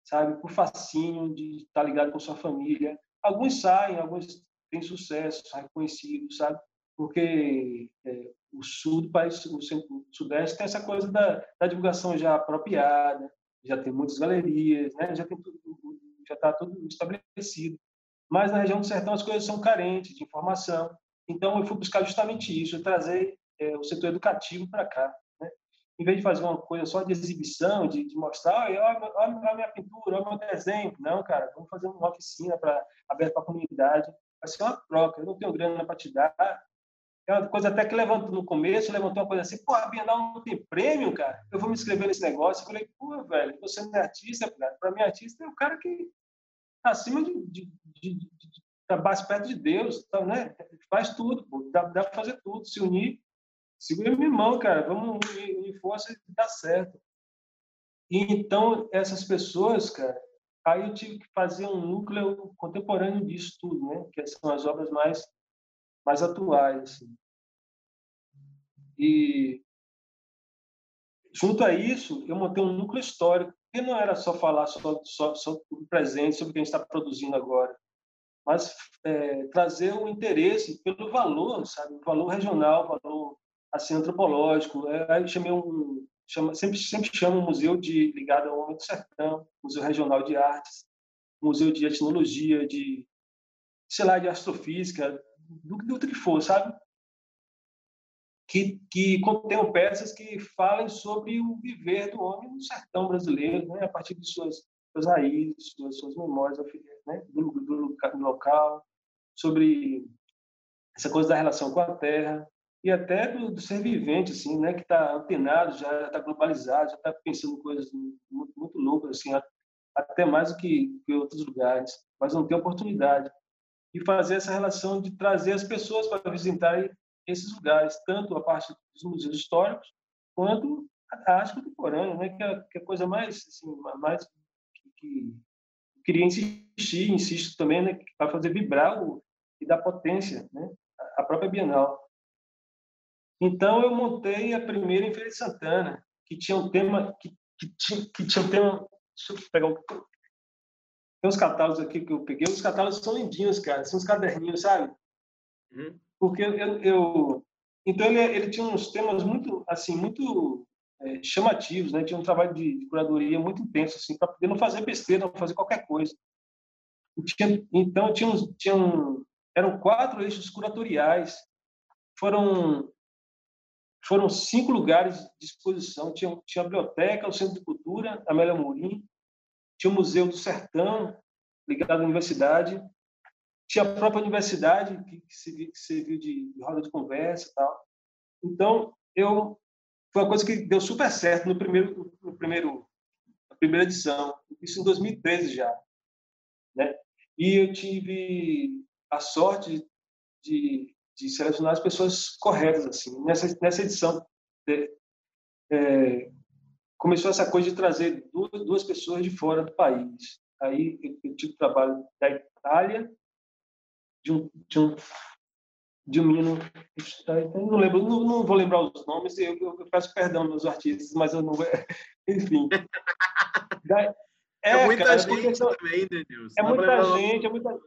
sabe, por fascínio de estar ligado com sua família. Alguns saem, alguns têm sucesso, reconhecidos, sabe? Porque é, o sul do país, o, sudeste tem essa coisa da, da, divulgação já apropriada, já tem muitas galerias, né? já tem tudo, já está tudo estabelecido. Mas na região do sertão as coisas são carentes de informação. Então eu fui buscar justamente isso, trazer é, o setor educativo para cá, né? Em vez de fazer uma coisa só de exibição, de, de mostrar, olha, a minha pintura, olha o meu desenho, não, cara, vamos fazer uma oficina para aberta para a comunidade. Vai ser uma troca. Eu não tenho grana para te dar, é uma coisa até que levantou no começo, levantou uma coisa assim, pô, a Bienal não tem prêmio, cara, eu vou me inscrever nesse negócio. Eu falei, pô, velho, você não é artista, cara. Para mim, artista é o cara que tá acima de, de, de, de, tá perto de Deus, tá, né? faz tudo, pô. dá, dá para fazer tudo, se unir. Segura minha mão, cara, vamos unir força e dá certo. E então, essas pessoas, cara, aí eu tive que fazer um núcleo contemporâneo disso tudo, né? Que são as obras mais mais atuais. Assim. E junto a isso, eu montei um núcleo histórico, que não era só falar só, só, sobre o presente, sobre o que a gente está produzindo agora, mas é, trazer o interesse pelo valor, sabe, o valor regional, o valor assim antropológico. É, aí chamei um chama, sempre sempre chama um museu de ligado ao homem do sertão, museu regional de artes, museu de etnologia, de sei lá, de astrofísica, do, do que for, sabe? Que, que contenham peças que falem sobre o viver do homem no sertão brasileiro, né? a partir de suas, suas raízes, suas, suas memórias né? do, do, do local, sobre essa coisa da relação com a terra e até do, do ser vivente, assim, né? que está antenado, já está globalizado, já está pensando coisas muito, muito loucas, assim, até mais do que, que outros lugares, mas não tem oportunidade e fazer essa relação de trazer as pessoas para visitar esses lugares, tanto a parte dos museus históricos quanto a arte contemporânea, né? que, é, que é a coisa mais, assim, mais que, que queria insistir, insisto também, né? para fazer vibrar o, e dar potência, né? a própria Bienal. Então eu montei a primeira em Feira de Santana, que tinha um tema que, que, tinha, que tinha um tema. Deixa eu pegar o tem uns catálogos aqui que eu peguei, os catálogos são lindinhos, cara, são uns caderninhos, sabe? Uhum. Porque eu, eu, então ele, ele tinha uns temas muito, assim, muito é, chamativos, né? Tinha um trabalho de, de curadoria muito intenso, assim, para poder não fazer besteira, não fazer qualquer coisa. Tinha, então, tinha, tinha um, eram quatro eixos curatoriais, foram foram cinco lugares de exposição. Tinha, tinha a biblioteca, o Centro de Cultura, Amélia Mourim, tinha o Museu do Sertão, ligado à universidade, tinha a própria universidade, que, que, serviu, de, roda de conversa e tal. Então, eu foi uma coisa que deu super certo no primeiro, no primeiro, na primeira edição, isso em 2013 já, né? E eu tive a sorte de selecionar as pessoas corretas assim. Nessa nessa edição é, é, começou essa coisa de trazer duas, duas pessoas de fora do país. Aí eu, eu tive trabalho da Itália de um, de um de um menino, não lembro, não, não vou lembrar os nomes, eu, eu, peço perdão meus artistas, mas eu não *laughs* enfim. *laughs* É, é muita cara, gente também, Denilson. É muita gente, é muita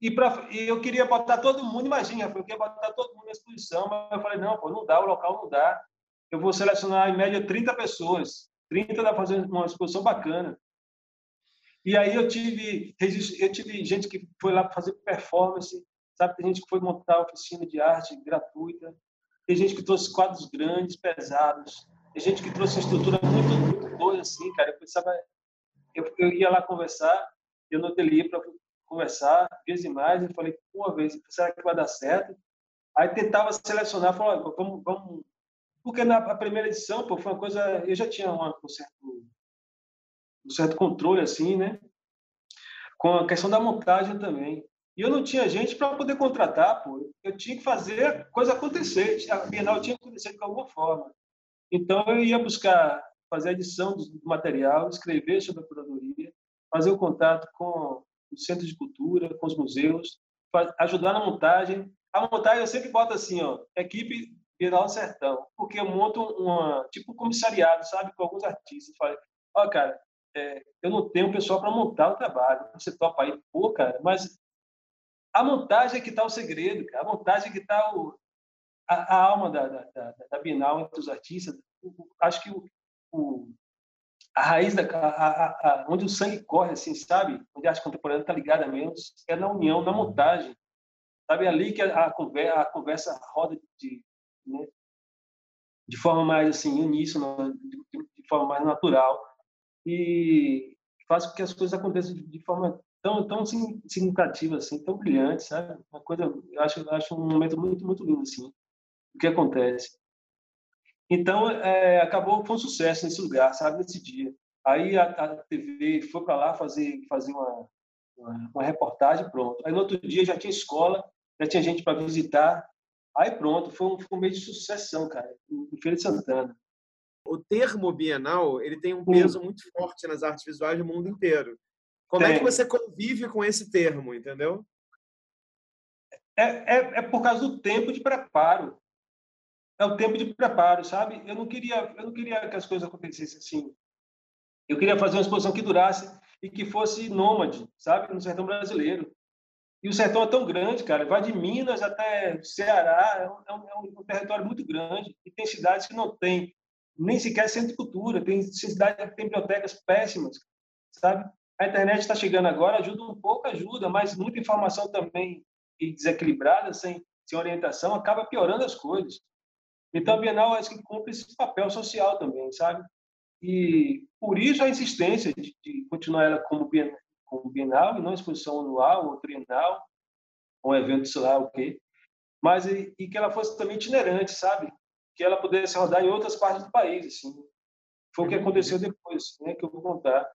e, pra, eu queria botar todo mundo, imagina, eu queria botar todo mundo na exposição, mas eu falei, não, pô, não dá, o local não dá. Eu vou selecionar em média 30 pessoas. 30 dá para fazer uma exposição bacana. E aí eu tive, eu tive gente que foi lá fazer performance, sabe? Tem gente que foi montar oficina de arte gratuita, tem gente que trouxe quadros grandes, pesados, tem gente que trouxe estrutura muito, muito assim, cara. Eu pensava, eu, eu ia lá conversar, eu no para conversar, vezes e mais, e falei, uma vez, será que vai dar certo? Aí tentava selecionar, falou, vamos, vamos... Porque na primeira edição, pô, foi uma coisa, eu já tinha uma, um certo um certo controle assim, né? Com a questão da montagem também. E eu não tinha gente para poder contratar, pô. Eu tinha que fazer a coisa acontecer. A Bienal tinha que acontecer de alguma forma. Então, eu ia buscar fazer a edição do material, escrever sobre a curadoria, fazer o contato com o centro de cultura, com os museus, ajudar na montagem. A montagem eu sempre boto assim, ó, equipe Bienal Sertão, porque eu monto uma, tipo comissariado, sabe, com alguns artistas. Falei, ó, cara, é, eu não tenho pessoal para montar o trabalho. Você topa aí, pô, cara, mas a montagem é que está o segredo, cara. A montagem é que está a, a, alma da, da, da, da, Bienal entre os artistas. Acho que o, o a raiz da a, a, onde o sangue corre, assim, sabe? Onde a arte contemporânea está ligada mesmo, é na união, na montagem. Sabe é ali que a, a conversa, a conversa roda de, né? de forma mais assim uníssona, de, de forma mais natural e faz com que as coisas aconteçam de, de forma tão tão significativa assim, tão brilhante, sabe? Uma coisa, eu acho, eu acho um momento muito muito lindo assim, o que acontece. Então, é, acabou foi um sucesso nesse lugar, sabe, nesse dia. Aí a, a TV foi para lá fazer fazer uma, uma, uma reportagem, pronto. Aí no outro dia já tinha escola, já tinha gente para visitar. Aí pronto, foi um, foi um mês de sucessão, cara, em Feira de Santana. O termo Bienal, ele tem um peso muito forte nas artes visuais do mundo inteiro. Como Tem. é que você convive com esse termo, entendeu? É, é, é, por causa do tempo de preparo. É o tempo de preparo, sabe? Eu não queria, eu não queria que as coisas acontecessem assim. Eu queria fazer uma exposição que durasse e que fosse nômade, sabe? No sertão brasileiro. E o sertão é tão grande, cara. Vai de Minas até Ceará. É um, é um, é território muito grande. E tem cidades que não têm nem sequer centro de cultura. Tem cidades que têm bibliotecas péssimas, sabe? A internet está chegando agora, ajuda um pouco, ajuda, mas muita informação também desequilibrada, sem, sem orientação, acaba piorando as coisas. Então, a Bienal acho que cumpre esse papel social também, sabe? E por isso a insistência de, de continuar ela como Bienal, como Bienal e não exposição anual ou trienal, ou um evento, sei lá o quê, mas e, e, que ela fosse também itinerante, sabe? Que ela pudesse rodar em outras partes do país, assim. Foi o que uhum. aconteceu depois, né? Que eu vou contar.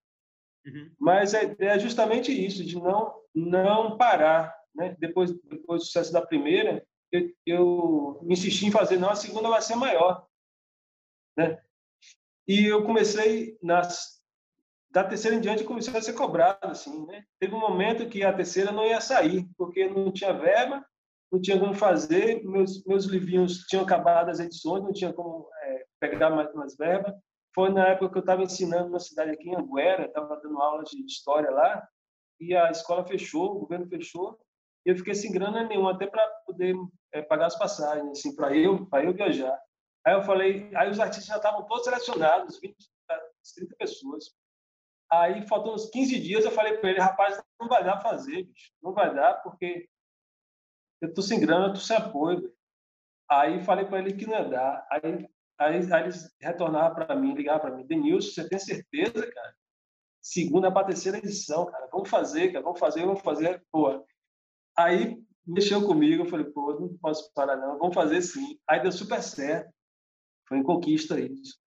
Uhum. Mas a ideia é justamente isso, de não não parar. Né? Depois, depois do sucesso da primeira, eu, eu insisti em fazer, não, a segunda vai ser maior. Né? E eu comecei, nas, da terceira em diante, comecei a ser cobrado. Assim, né? Teve um momento que a terceira não ia sair, porque não tinha verba, não tinha como fazer, meus, meus livrinhos tinham acabado as edições, não tinha como é, pegar mais, mais verba foi na época que eu estava ensinando na cidade aqui em Anguera, estava dando aulas de história lá, e a escola fechou, o governo fechou, e eu fiquei sem grana nenhuma, até para poder é, pagar as passagens, assim, para eu, para eu viajar. Aí eu falei, aí os artistas já estavam todos selecionados, 20, 30 pessoas. Aí, faltando uns 15 dias, eu falei para ele, rapaz, não vai dar fazer, bicho. Não vai dar, porque eu tô sem grana, eu tô sem apoio. Aí falei para ele que não ia dar. Aí, aí, aí eles retornaram para mim, ligaram para mim, Denilson, você tem certeza, cara? Segunda para terceira edição, cara. Vamos fazer, cara. Vamos fazer, vamos fazer. Pô. Aí mexeu comigo, eu falei, pô, não posso parar não. Vamos fazer sim. Aí deu super certo. Foi em conquista isso.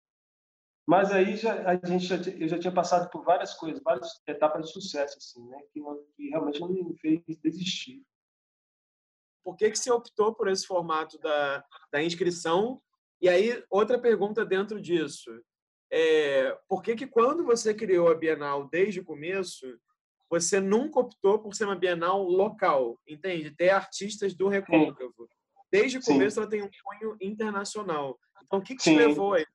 Mas aí já, a gente já, eu já tinha passado por várias coisas, várias etapas de sucesso, assim, né? Que, que realmente não me fez desistir. Por que, que você optou por esse formato da, da inscrição? E aí, outra pergunta dentro disso. É, por que, que quando você criou a Bienal desde o começo, você nunca optou por ser uma Bienal local, entende? Ter artistas do Recôncavo. Desde o começo Sim. ela tem um cunho internacional. Então, o que, que te levou aí?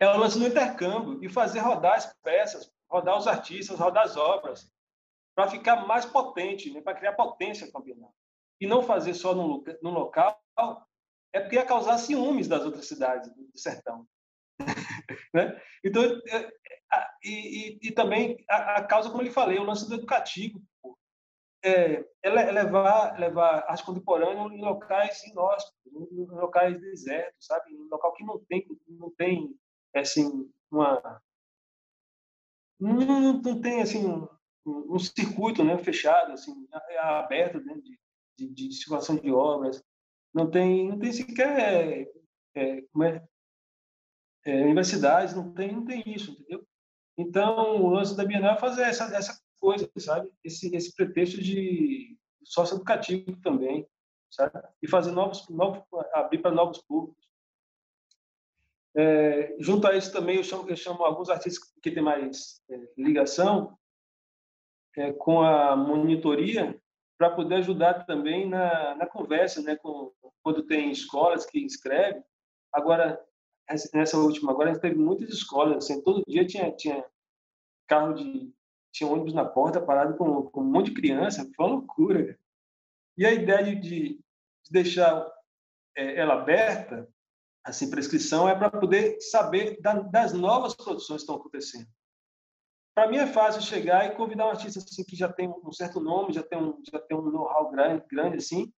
É o lance do intercâmbio e fazer rodar as peças, rodar os artistas, rodar as obras, para ficar mais potente, né? para criar potência com a Bienal. E não fazer só no, no local, é porque ia causar ciúmes das outras cidades do sertão. *laughs* né? Então, é, é, e, e, também a, a, causa, como eu lhe falei, o lance do educativo. É, é levar, levar arte contemporânea em locais inóspitos, em locais desertos, sabe? Em local que não tem, não tem assim, uma... Não, não tem, assim, um, um circuito né, fechado, assim, aberto né, de, de, de circulação de obras. Não tem, não tem sequer é, é, é, universidades, não tem, não tem isso, entendeu? Então, o lance da Bienal é fazer essa, essa coisa, sabe? Esse, esse pretexto de sócio educativo também, sabe? E fazer novos, novos abrir para novos públicos. É, junto a isso também eu chamo, eu chamo alguns artistas que têm mais é, ligação é, com a monitoria para poder ajudar também na, na conversa, né? Com, quando tem escolas que escrevem. Agora, nessa última, agora a gente teve muitas escolas, assim, todo dia tinha, tinha carro de... tinha ônibus na porta parado com, com um monte de criança, foi uma loucura. E a ideia de, de deixar é, ela aberta assim, prescrição é para poder saber das novas produções que estão acontecendo. Para mim é fácil chegar e convidar um artista assim que já tem um certo nome, já tem um já tem um know-how grande, grande assim,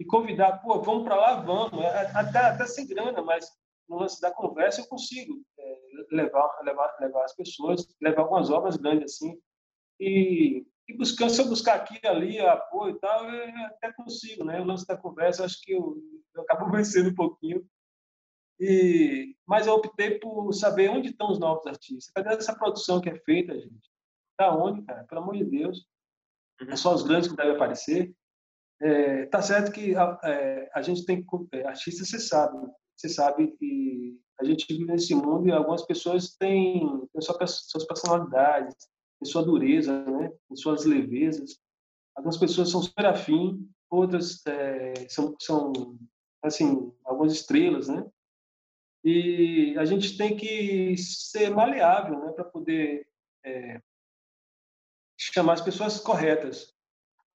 e convidar, pô, vamos para lá, vamos, é, até até sem grana, mas no lance da conversa eu consigo é, levar levar levar as pessoas, levar algumas obras grandes assim e e buscando, se eu buscar aqui ali apoio e tal, eu até consigo, né? O lance da conversa, acho que eu, eu acabo *laughs* vencendo um pouquinho e, mas eu optei por saber onde estão os novos artistas. Cadê essa produção que é feita, gente? Está onde, cara? Pelo amor de Deus. É só os grandes que devem aparecer. É, tá certo que a, é, a gente tem é, artista, você sabe, você sabe que a gente vive nesse mundo e algumas pessoas têm, têm suas personalidades, têm sua dureza, né? Têm suas levezas. Algumas pessoas são super afim, outras é, são, são assim algumas estrelas, né? E a gente tem que ser maleável né, para poder é, chamar as pessoas corretas.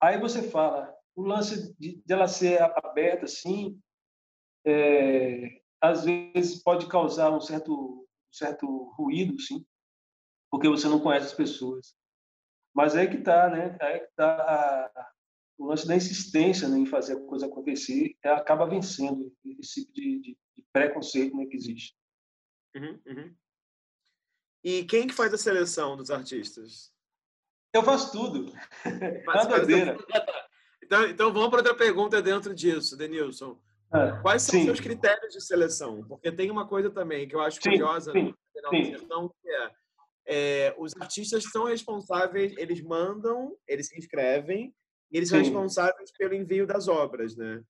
Aí você fala, o lance de, de ela ser aberta assim, é, às vezes pode causar um certo, um certo ruído, sim, porque você não conhece as pessoas. Mas é que está, né? É que tá o lance da insistência né, em fazer a coisa acontecer, acaba vencendo esse tipo de, de, de preconceito né, que existe. Uhum, uhum. E quem que faz a seleção dos artistas? Eu faço tudo. Mas, *laughs* é doideira. Então, então vamos para outra pergunta dentro disso, Denilson. É, Quais são os seus critérios de seleção? Porque tem uma coisa também que eu acho sim, curiosa sim, no sim. Sertão, que é, é, os artistas são responsáveis, eles mandam, eles se inscrevem, e eles são responsáveis pelo envio das obras, né?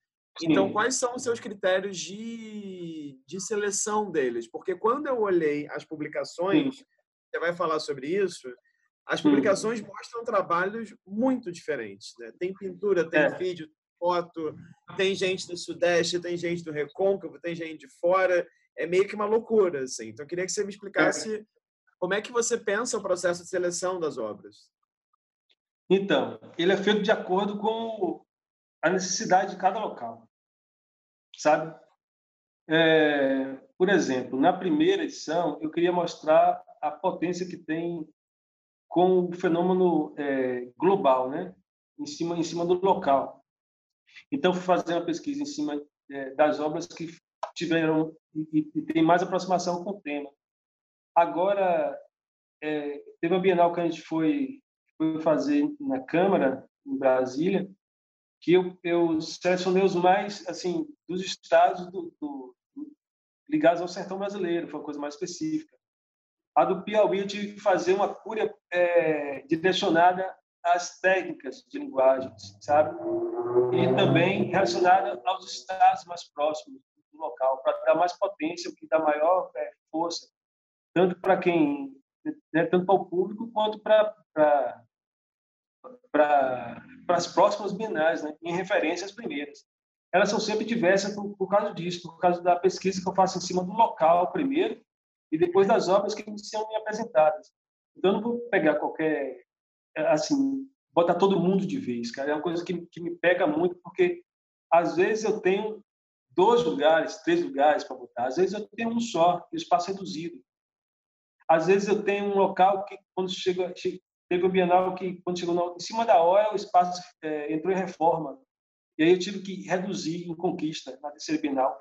Então, quais são os seus critérios de, de seleção deles? Porque quando eu olhei as publicações, Sim. você vai falar sobre isso, as publicações mostram trabalhos muito diferentes. Né? Tem pintura, tem é. vídeo, foto, tem gente do Sudeste, tem gente do Recôncavo, tem gente de fora. É meio que uma loucura. Assim. Então, eu queria que você me explicasse é. como é que você pensa o processo de seleção das obras. Então, ele é feito de acordo com a necessidade de cada local, sabe? É, por exemplo, na primeira edição, eu queria mostrar a potência que tem com o fenômeno é, global, né? Em cima, em cima do local. Então, fui fazer uma pesquisa em cima é, das obras que tiveram e, e, tem mais aproximação com o tema. Agora, é, teve uma Bienal que a gente foi, foi fazer na Câmara, em Brasília, que eu, eu selecionei os mais, assim, dos estados do, do, ligados ao sertão brasileiro, foi uma coisa mais específica. A do Piauí eu tive que fazer uma cura é, direcionada às técnicas de linguagens, sabe? E também relacionada aos estados mais próximos do local, para dar mais potência, que dá maior é, força, tanto para quem, né, tanto para o público quanto para para as próximas bienais, né, em referência às primeiras. Elas são sempre diversas por, por causa disso, por causa da pesquisa que eu faço em cima do local primeiro e depois das obras que são me apresentadas. Então, eu não vou pegar qualquer, assim, botar todo mundo de vez, cara. É uma coisa que, que me pega muito, porque às vezes eu tenho dois lugares, três lugares para botar. Às vezes eu tenho um só, e o espaço é reduzido. Às vezes eu tenho um local que, quando chega, teve o Bienal que, quando chegou no, em cima da hora, o espaço é, entrou em reforma. E aí eu tive que reduzir em conquista na terceira Bienal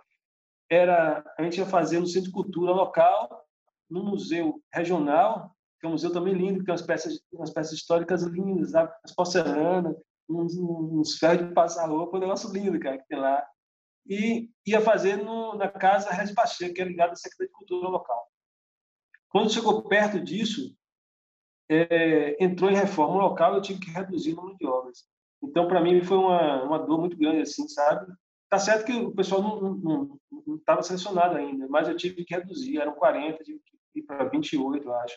era a gente ia fazer no Centro de Cultura local, no Museu Regional, que é um museu também lindo, que tem umas peças, umas peças históricas lindas, as porcelanas, uns, uns ferros de passar roupa, um negócio lindo, cara, que tem lá. E ia fazer no, na Casa Regis Pacheco, que é ligada à Secretaria de Cultura local. Quando chegou perto disso, é, entrou em reforma local, eu tive que reduzir o número de obras. Então, para mim, foi uma, uma dor muito grande, assim, sabe? Tá certo que o pessoal não estava selecionado ainda, mas eu tive que reduzir, eram 40, tive que ir para 28, eu acho.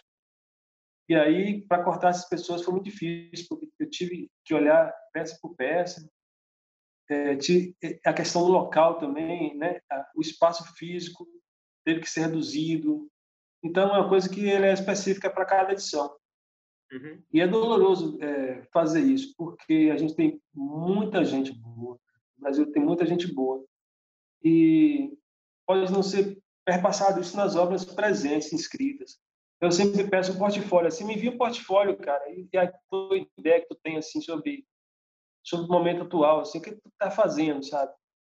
E aí, para cortar essas pessoas foi muito difícil, porque eu tive que olhar peça por peça. É, a questão do local também, né? o espaço físico teve que ser reduzido. Então, é uma coisa que é específica para cada edição. Uhum. E é doloroso é, fazer isso, porque a gente tem muita gente boa, Brasil tem muita gente boa. E pode não ser perpassado isso nas obras presentes, inscritas. Eu sempre peço um portfólio. Assim, me envia um portfólio, cara, e a tua ideia que tu tem, assim, sobre, sobre o momento atual, assim, o que tu tá fazendo, sabe?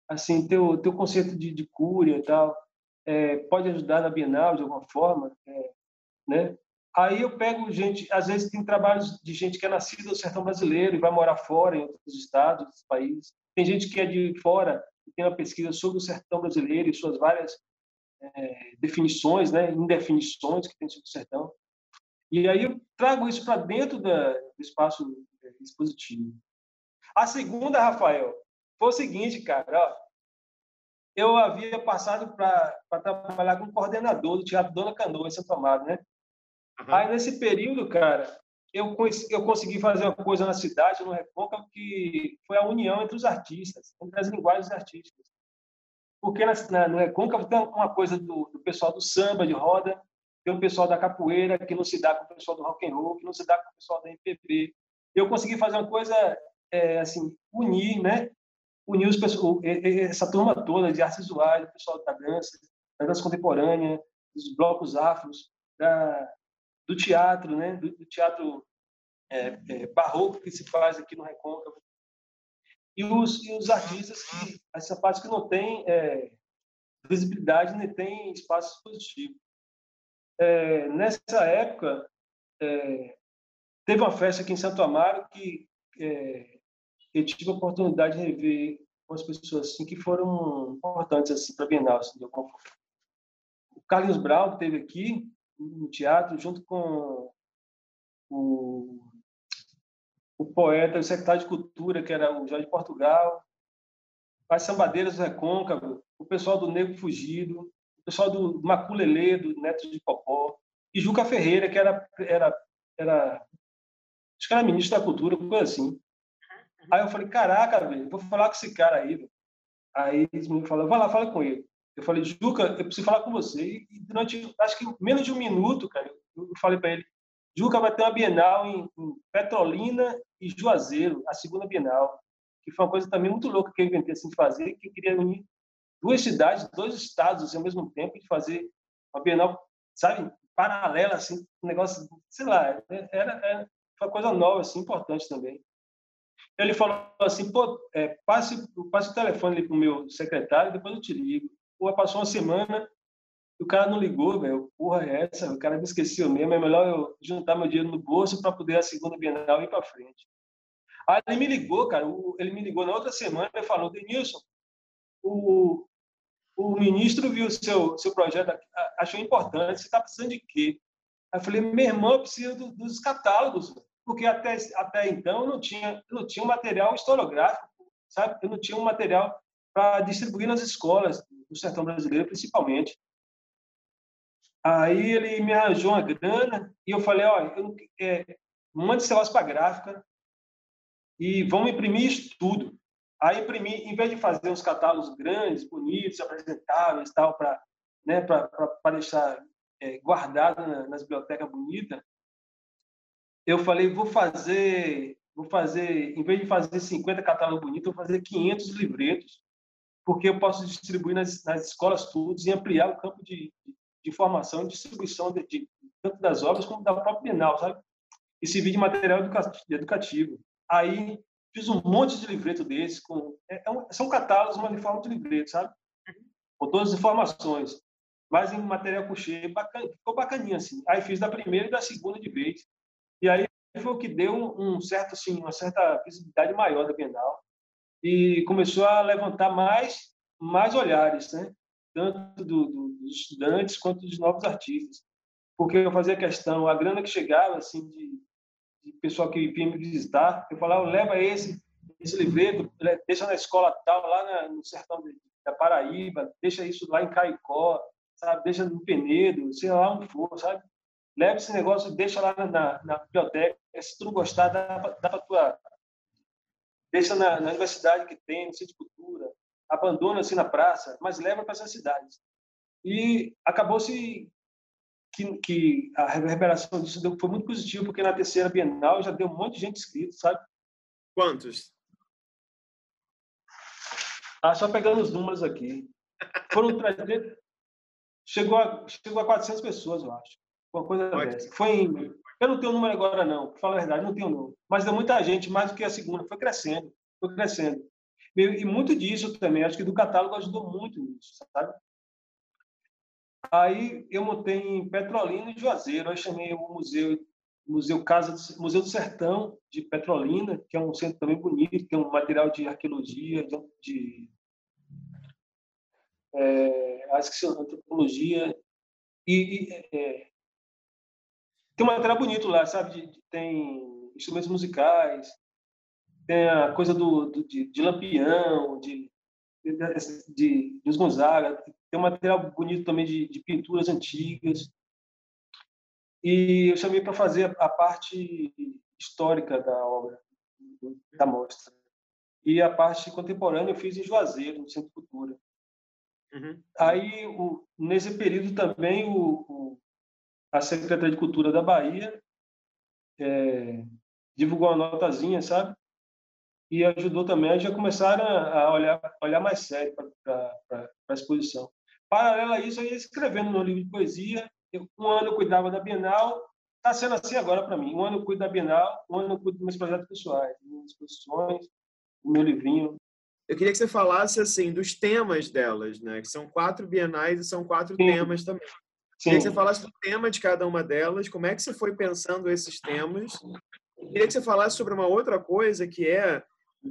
Assim, teu, teu conceito de, de cúria e tal, é, pode ajudar na Bienal de alguma forma, é, né? Aí eu pego gente, às vezes tem trabalhos de gente que é nascida no sertão brasileiro e vai morar fora, em outros estados, outros países. Tem gente que é de fora e tem uma pesquisa sobre o sertão brasileiro e suas várias é, definições, né, indefinições que tem sobre o sertão. E aí eu trago isso para dentro da, do espaço é, expositivo. A segunda, Rafael, foi o seguinte, cara, ó, eu havia passado para trabalhar como coordenador do Teatro Dona Canoa, em Santo Amaro, né? Uhum. Aí, nesse período, cara, eu, eu consegui fazer uma coisa na cidade, no Recôncavo, que foi a união entre os artistas, entre as linguagens artísticas. Porque na, na, no Recôncavo tem uma coisa do, do, pessoal do samba, de roda, tem o pessoal da capoeira, que não se dá com o pessoal do rock and roll, que não se dá com o pessoal da MPB. Eu consegui fazer uma coisa, é, assim, unir, né? Unir os essa turma toda de artes visuais, o pessoal da dança, da dança contemporânea, dos blocos afros, da, do teatro, né? do, do teatro é, é, barroco que se faz aqui no Recôncavo. E os, e os artistas, que, essa parte que não tem é, visibilidade nem tem espaço expositivo. É, nessa época, é, teve uma festa aqui em Santo Amaro que é, eu tive a oportunidade de rever com as pessoas assim, que foram importantes assim, para a Bienal. Assim, o Carlos Brown, que esteve aqui, no teatro, junto com o, o poeta, o secretário de Cultura, que era o Jorge Portugal, as sambadeiras do Recôncavo, o pessoal do Negro Fugido, o pessoal do Maculelê, do Neto de Popó, e Juca Ferreira, que era, era, era acho que era ministro da Cultura, coisa assim. Aí eu falei, caraca, velho, vou falar com esse cara aí. Véio. Aí eles me falaram, vai lá, fala com ele. Eu falei, Juca, eu preciso falar com você. E durante, acho que menos de um minuto, cara, eu falei para ele, Juca vai ter uma Bienal em, em, Petrolina e Juazeiro, a segunda Bienal, que foi uma coisa também muito louca que eu inventei assim de fazer, que eu queria unir duas cidades, dois estados assim, ao mesmo tempo de fazer uma Bienal, sabe, paralela assim, um negócio, sei lá, era, era uma coisa nova assim, importante também. Ele falou assim, pô, é, passe, passe o telefone ali pro meu secretário, depois eu te ligo. Pô, passou uma semana, o cara não ligou, velho. Porra, é essa? O cara me esqueceu mesmo. É melhor eu juntar meu dinheiro no bolso para poder a segunda Bienal ir para frente. Aí ele me ligou, cara. Ele me ligou na outra semana e falou: Denilson, o, o ministro viu seu, seu projeto, achou importante. Você está precisando de quê? Aí eu falei: meu irmão, eu preciso dos catálogos porque até, até então eu não tinha, eu não tinha um material historiográfico, sabe? Eu não tinha um material para distribuir nas escolas do sertão brasileiro, principalmente. Aí ele me arranjou uma grana e eu falei, olha, eu, é, mande esse negócio para gráfica e vamos imprimir isso tudo. Aí imprimi, em vez de fazer uns catálogos grandes, bonitos, apresentáveis, tal, para né, deixar é, guardado na, nas bibliotecas bonitas, eu falei, vou fazer, vou fazer, em vez de fazer 50 catálogos bonitos, vou fazer 500 livretos, porque eu posso distribuir nas, nas escolas todas e ampliar o campo de formação e distribuição de, de, tanto das obras como da própria Bienal, sabe? E servir de material educativo. Aí fiz um monte de livreto desse, com, é, é são catálogos, mas em forma de livreto, sabe? Com todas as informações, mas em material couché, bacana, ficou bacaninha assim. Aí fiz da primeira e da segunda de vez. E aí foi o que deu um certo, assim, uma certa visibilidade maior da Bienal e começou a levantar mais, mais olhares, né? Tanto do, do, dos estudantes quanto dos novos artistas. Porque eu fazia questão, a grana que chegava assim de, de pessoal que vinha me visitar, eu falava, leva esse, esse livreto, deixa na escola tal, lá na, no sertão da Paraíba, deixa isso lá em Caicó, sabe? Deixa no Penedo, sei lá onde for, sabe? leva esse negócio e deixa lá na, na biblioteca. Se tu não gostar, dá, dá para tua. Deixa na, na, universidade que tem, no centro de cultura. Abandona assim na praça, mas leva para essas cidades. E acabou-se que, que, a reverberação disso foi muito positiva, porque na terceira Bienal já deu um monte de gente inscrito, sabe? Quantos? Ah, só pegando os números aqui. Foram 300, chegou a, chegou a 400 pessoas, eu acho. Uma coisa dessa. Foi em, eu não tenho o número agora, não. Para falar a verdade, não tenho número. Mas deu muita gente, mais do que a segunda. Foi crescendo, foi crescendo. E, muito disso também, acho que do catálogo ajudou muito nisso, sabe? Aí eu montei em Petrolina e Juazeiro. Aí chamei o museu, museu Casa, Museu do Sertão de Petrolina, que é um centro também bonito, tem um material de arqueologia, de, de é, acho que antropologia e, e é, tem um material bonito lá, sabe? Tem instrumentos musicais, tem a coisa do, do de, de, Lampião, de, de, de, de Gonzaga, tem um material bonito também de, de pinturas antigas. E eu chamei para fazer a parte histórica da obra, da mostra. E a parte contemporânea eu fiz em Juazeiro, no Centro de Cultura. Uhum. Aí, o, nesse período também, o, o a Secretaria de Cultura da Bahia é, divulgou uma notazinha, sabe? E ajudou também a já começar a, olhar, olhar mais sério para a exposição. Paralelo a isso, eu ia escrevendo no livro de poesia. Eu, um ano eu cuidava da Bienal, está sendo assim agora para mim. Um ano eu cuido da Bienal, um ano eu cuido dos meus projetos pessoais, minhas exposições, o meu livrinho. Eu queria que você falasse assim dos temas delas, né? Que são quatro bienais e são quatro Sim. temas também. Sim. Queria que você falasse do tema de cada uma delas, como é que você foi pensando esses temas. Queria que você falasse sobre uma outra coisa, que é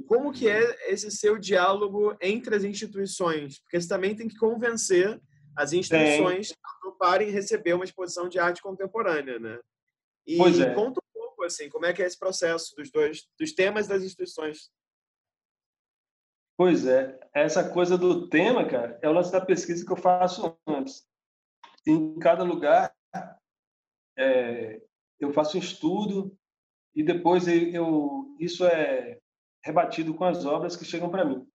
como que é esse seu diálogo entre as instituições, porque você também tem que convencer as instituições a toparem receber uma exposição de arte contemporânea, né? E pois é. conta um pouco assim, como é que é esse processo dos dois, dos temas das instituições. Pois é, essa coisa do tema, cara, é o lance da pesquisa que eu faço antes em cada lugar é, eu faço um estudo e depois eu, isso é rebatido com as obras que chegam para mim.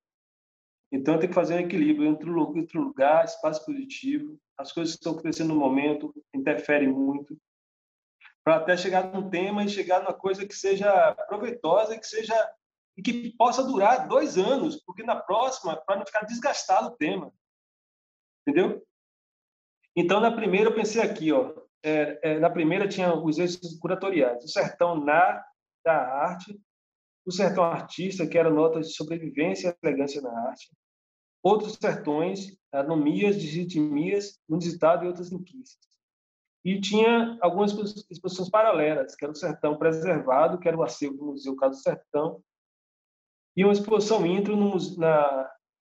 Então, eu tenho que fazer um equilíbrio entre o, lugar, espaço positivo, as coisas que estão acontecendo no momento interferem muito, para até chegar num tema e chegar numa coisa que seja proveitosa que seja e que possa durar dois anos, porque na próxima, para não ficar desgastado o tema, entendeu? Então, na primeira, eu pensei aqui, ó, é, é, na primeira tinha os eixos curatoriais, o sertão na da arte, o sertão artista, que era notas de sobrevivência e elegância na arte, outros sertões, anomias, digitimias, no digitado e outras inquisições. E tinha algumas exposições paralelas, que era o sertão preservado, que era o acervo do Museu Caso do Sertão, e uma exposição intro no, na,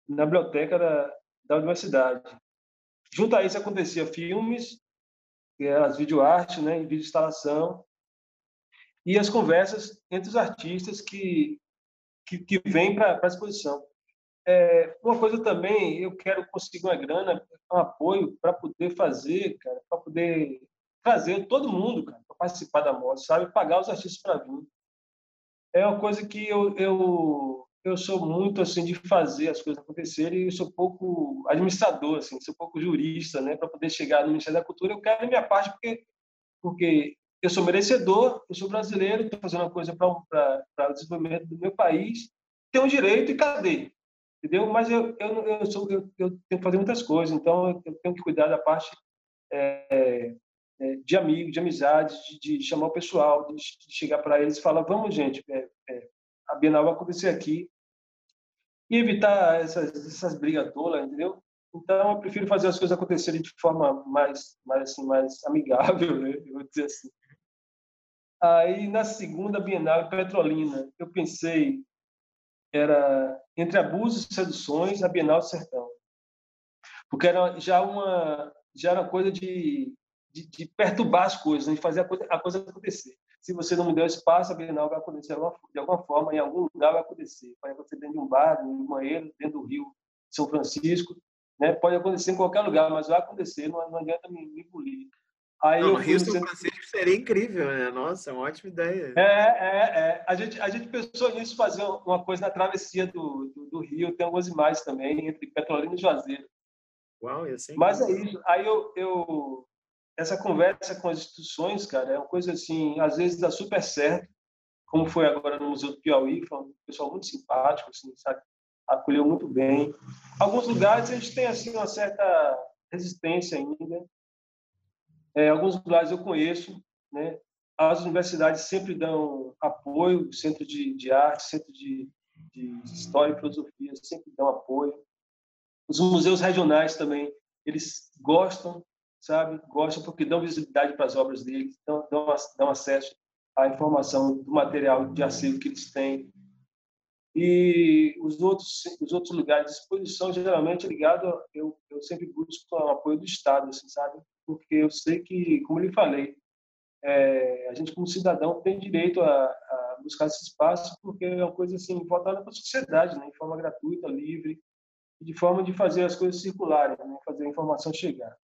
na biblioteca da, da universidade. Junto a isso acontecia filmes, as videoartes, né, vídeo instalação, e as conversas entre os artistas que, que, que vêm para a exposição. É, uma coisa também, eu quero conseguir uma grana, um apoio para poder fazer, para poder trazer todo mundo, para participar da moda, sabe? Pagar os artistas para vir. É uma coisa que eu, eu, eu sou muito assim de fazer as coisas acontecerem e sou pouco administrador, assim, sou pouco jurista, né? Para poder chegar no Ministério da Cultura, eu quero a minha parte porque porque eu sou merecedor, eu sou brasileiro, estou fazendo uma coisa para o desenvolvimento do meu país, tenho direito e cadê? Entendeu? Mas eu, eu, eu, sou, eu, eu tenho que fazer muitas coisas, então eu tenho que cuidar da parte é, é, de amigo, de amizade, de, de, chamar o pessoal, de, de chegar para eles e falar: vamos, gente, é, é, a Bienal vai acontecer aqui. E evitar essas, essas brigas tolas, entendeu? Então, eu prefiro fazer as coisas acontecerem de forma mais, mais, assim, mais amigável, né? Eu vou dizer assim. Aí, na segunda Bienal em Petrolina, eu pensei, era entre abusos e seduções, a Bienal do Sertão. Porque era já uma, já era coisa de, de, de perturbar as coisas, né? de fazer a coisa, a coisa acontecer. Se você não me der espaço, a Bienal vai acontecer de alguma forma, em algum lugar vai acontecer. Pode acontecer dentro de um bar, dentro de um banheiro, dentro do Rio São Francisco, né? Pode acontecer em qualquer lugar, mas vai acontecer, não, adianta me, me. Aí não, eu Rio São Francisco seria incrível, né? Nossa, é uma ótima ideia. É, é, é. A gente, a gente pensou nisso, fazer uma coisa na travessia do, do, do Rio, tem algumas imagens também, entre Petrolina e Juazeiro. Uau, ia ser Mas é isso. Aí eu, eu, essa conversa com as instituições, cara, é uma coisa assim, às vezes dá super certo, como foi agora no Museu do Piauí, foi um pessoal muito simpático, assim, sabe? Acolheu muito bem. Alguns lugares a gente tem, assim, uma certa resistência ainda, é, alguns lugares eu conheço, né? As universidades sempre dão apoio, centro de, de arte, centro de, de história e filosofia sempre dão apoio. Os museus regionais também, eles gostam, sabe? Gostam porque dão visibilidade para as obras deles, dão, dão, dão acesso à informação do material de acervo que eles têm. E os outros, os outros lugares de exposição, geralmente, ligado, eu, eu sempre busco o apoio do Estado, assim, sabe? Porque eu sei que, como eu lhe falei, é, a gente como cidadão tem direito a, a, buscar esse espaço porque é uma coisa assim voltada para a sociedade, né, de forma gratuita, livre, de forma de fazer as coisas circularem, né, fazer a informação chegar.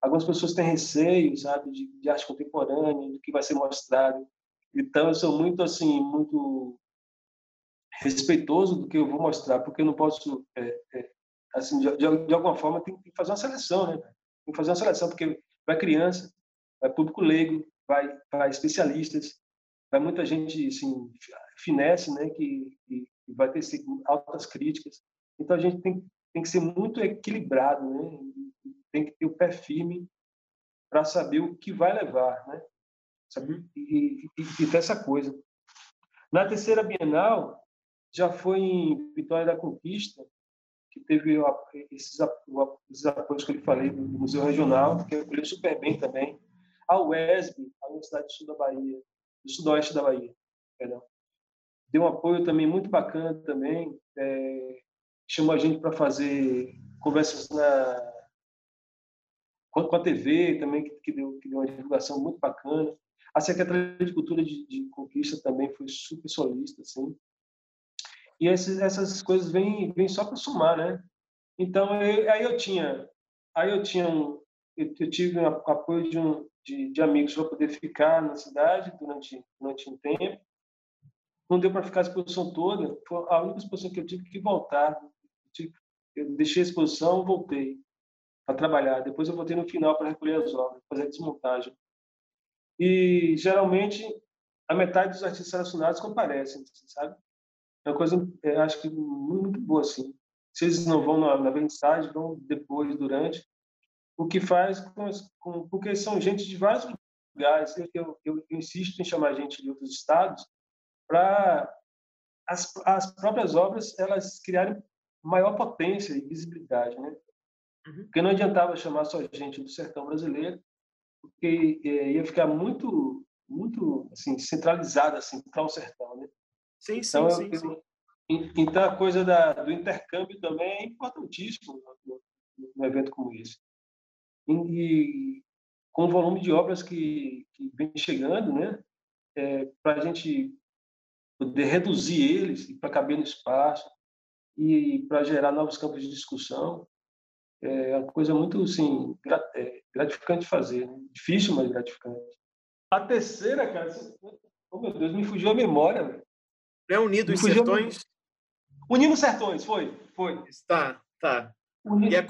Algumas pessoas têm receio, sabe, de, de arte contemporânea, do que vai ser mostrado. Então eu sou muito assim, muito respeitoso do que eu vou mostrar, porque eu não posso, é, é, assim, de, de, alguma forma, tem que fazer uma seleção, né? Que fazer uma seleção, porque vai criança, vai público leigo, vai, vai especialistas, vai muita gente, assim, finesse, né, que, que vai ter altas críticas. Então, a gente tem, tem que ser muito equilibrado, né? Tem que ter o pé firme para saber o que vai levar, né? Sabe? E, e, e ter essa coisa. Na terceira Bienal, já foi em Vitória da Conquista, que teve esses, apoios que eu falei do Museu Regional, que acolheu super bem também. A UESB, a Universidade do Sul da Bahia, do Sudoeste da Bahia, perdão. Deu um apoio também muito bacana também. É, chamou a gente para fazer conversas na com a TV também, que, deu, que deu uma divulgação muito bacana. A Secretaria de Cultura de, de Conquista também foi super solista, assim. E esses, essas coisas vêm, vêm só para somar, né? Então, eu, aí eu tinha, aí eu tinha um, eu, eu tive um apoio de, um, de, de amigos para poder ficar na cidade durante, durante um tempo. Não deu para ficar a exposição toda. Foi a única exposição que eu tive que voltar. Eu deixei a exposição, voltei para trabalhar. Depois eu voltei no final para recolher as obras, fazer a desmontagem. E geralmente a metade dos artistas relacionados comparecem, sabe? É uma coisa, é, acho que muito boa, assim. se eles não vão na, na vernissagem, vão depois, durante. O que faz com, com, porque são gente de vários lugares. Eu, eu, eu, insisto em chamar gente de outros estados para as, as próprias obras elas criarem maior potência e visibilidade, né? Uhum. Porque não adiantava chamar só gente do sertão brasileiro, porque é, ia ficar muito muito assim centralizado assim para o sertão, né? Sim, sim, então, sim, eu, sim. Então a coisa da, do intercâmbio também é importantíssimo no evento como esse. E, com o volume de obras que, que vem chegando, né? É, para a gente poder reduzir eles para caber no espaço e para gerar novos campos de discussão, é uma coisa muito assim, é, gratificante de fazer. Né? Difícil, mas gratificante. A terceira, cara, oh meu Deus, me fugiu a memória. Véio. É Unidos Sertões? Unindo Sertões, foi, foi. Tá, tá. Unido... E, a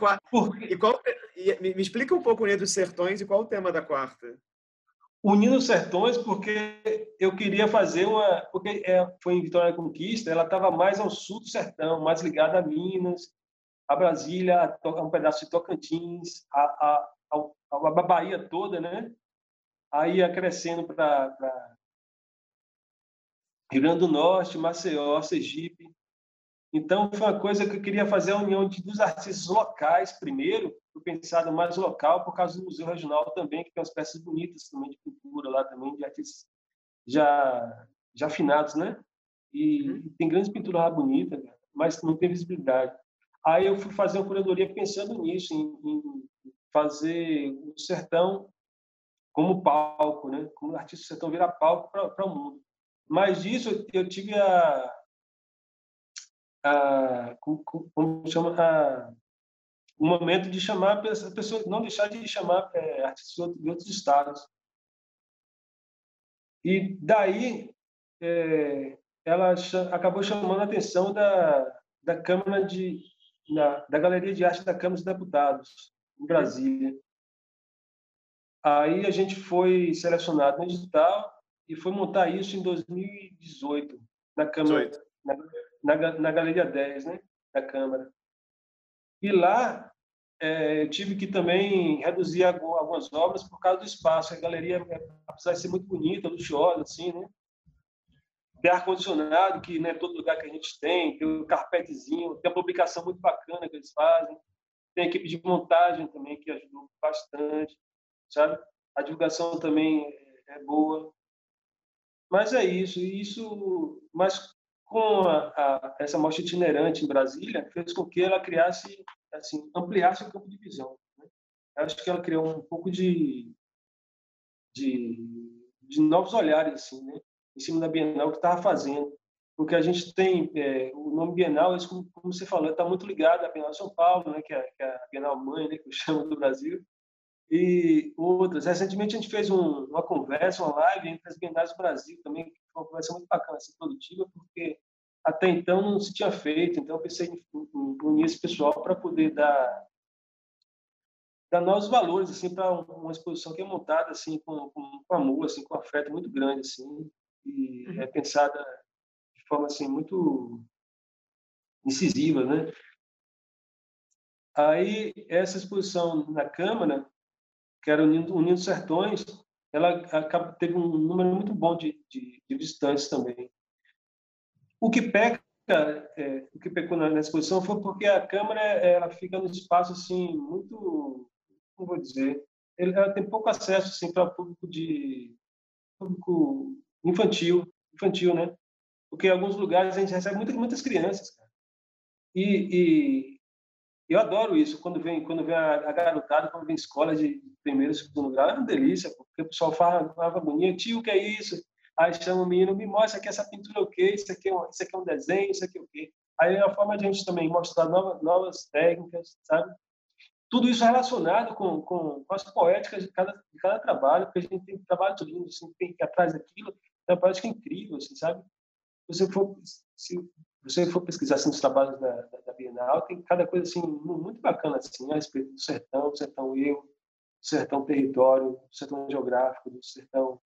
e qual... E me, explica um pouco Unidos Sertões e qual o tema da quarta? Unindo Sertões porque eu queria fazer uma... Porque é, foi em Vitória da Conquista, ela estava mais ao sul do sertão, mais ligada a Minas, a Brasília, a um pedaço de Tocantins, a, a, a, a Bahia toda, né? Aí ia crescendo para Rio Grande do Norte, Maceió, Sergipe. Então, foi uma coisa que eu queria fazer a união de, dos artistas locais primeiro, eu pensado mais local, por causa do Museu Regional também, que tem umas peças bonitas também de pintura lá também, de artistas já, já afinados, né? E, uhum. tem grandes pinturas lá bonitas, mas não tem visibilidade. Aí eu fui fazer uma curadoria pensando nisso, em, em fazer o sertão como palco, né? Como o artista do sertão virar palco para o mundo. Mas disso eu tive a, a como, chama a, o momento de chamar as pessoas, não deixar de chamar é, artistas de outros estados. E daí é, ela acabou chamando a atenção da, da Câmara de da, da Galeria de Arte da Câmara dos Deputados em Brasília. Aí a gente foi selecionado no digital e foi montar isso em 2018 na Câmara 18 na, na, na Galeria 10, né, da Câmara. E lá é, eu tive que também reduzir algumas obras por causa do espaço. A galeria, é, apesar de ser muito bonita, luxuosa, assim, né? Tem ar-condicionado, que não é todo lugar que a gente tem, tem um carpetezinho, tem a publicação muito bacana que eles fazem, tem a equipe de montagem também, que ajudou bastante, sabe? A divulgação também é boa. Mas é isso, isso, mas com a, a, essa mostra itinerante em Brasília, fez com que ela criasse, assim, ampliasse o campo de visão. Né? Acho que ela criou um pouco de, de, de novos olhares, assim, né? em cima da Bienal que estava fazendo. Porque a gente tem, é, o nome Bienal, como, como você falou, está muito ligado à Bienal São Paulo, né? que, é, que é a Bienal Mãe, né? que eu chamo do Brasil, e outras. Recentemente a gente fez um, uma conversa, uma live entre as Bienais do Brasil também, que foi uma conversa muito bacana, assim, produtiva, porque até então não se tinha feito, então eu pensei em, unir esse pessoal para poder dar, dar novos valores assim para uma exposição que é montada assim com, com, com, amor, assim com afeto muito grande assim e uhum. é pensada de forma assim muito incisiva, né? Aí essa exposição na Câmara, que era unindo, sertões, ela teve um número muito bom de, de, de visitantes também. O que peca, é, o que pecou na, exposição foi porque a câmera ela fica no espaço assim muito, como vou dizer, ela tem pouco acesso assim para público de público infantil, infantil, né? Porque em alguns lugares a gente recebe muitas, muitas crianças, cara. E, e eu adoro isso quando vem quando vem a, garotada, quando vem escola de primeiro, segundo grau, é uma delícia, porque o pessoal fala, fala bonito, tio, o que é isso? Aí chama o menino, me mostra que essa pintura é o quê? Isso aqui é um, isso aqui é um desenho, isso aqui é o quê? Aí é a forma de a gente também mostrar novas, novas técnicas, sabe? Tudo isso relacionado com, com, com as poéticas de cada, de cada trabalho, porque a gente tem trabalho lindo, assim, tem que atrás daquilo, é uma poética incrível, assim, sabe? Você for, se você for pesquisar assim, os trabalhos da, da, da, Bienal, tem cada coisa assim, muito bacana assim, a respeito do sertão, do sertão eu, do sertão território, do sertão geográfico, do sertão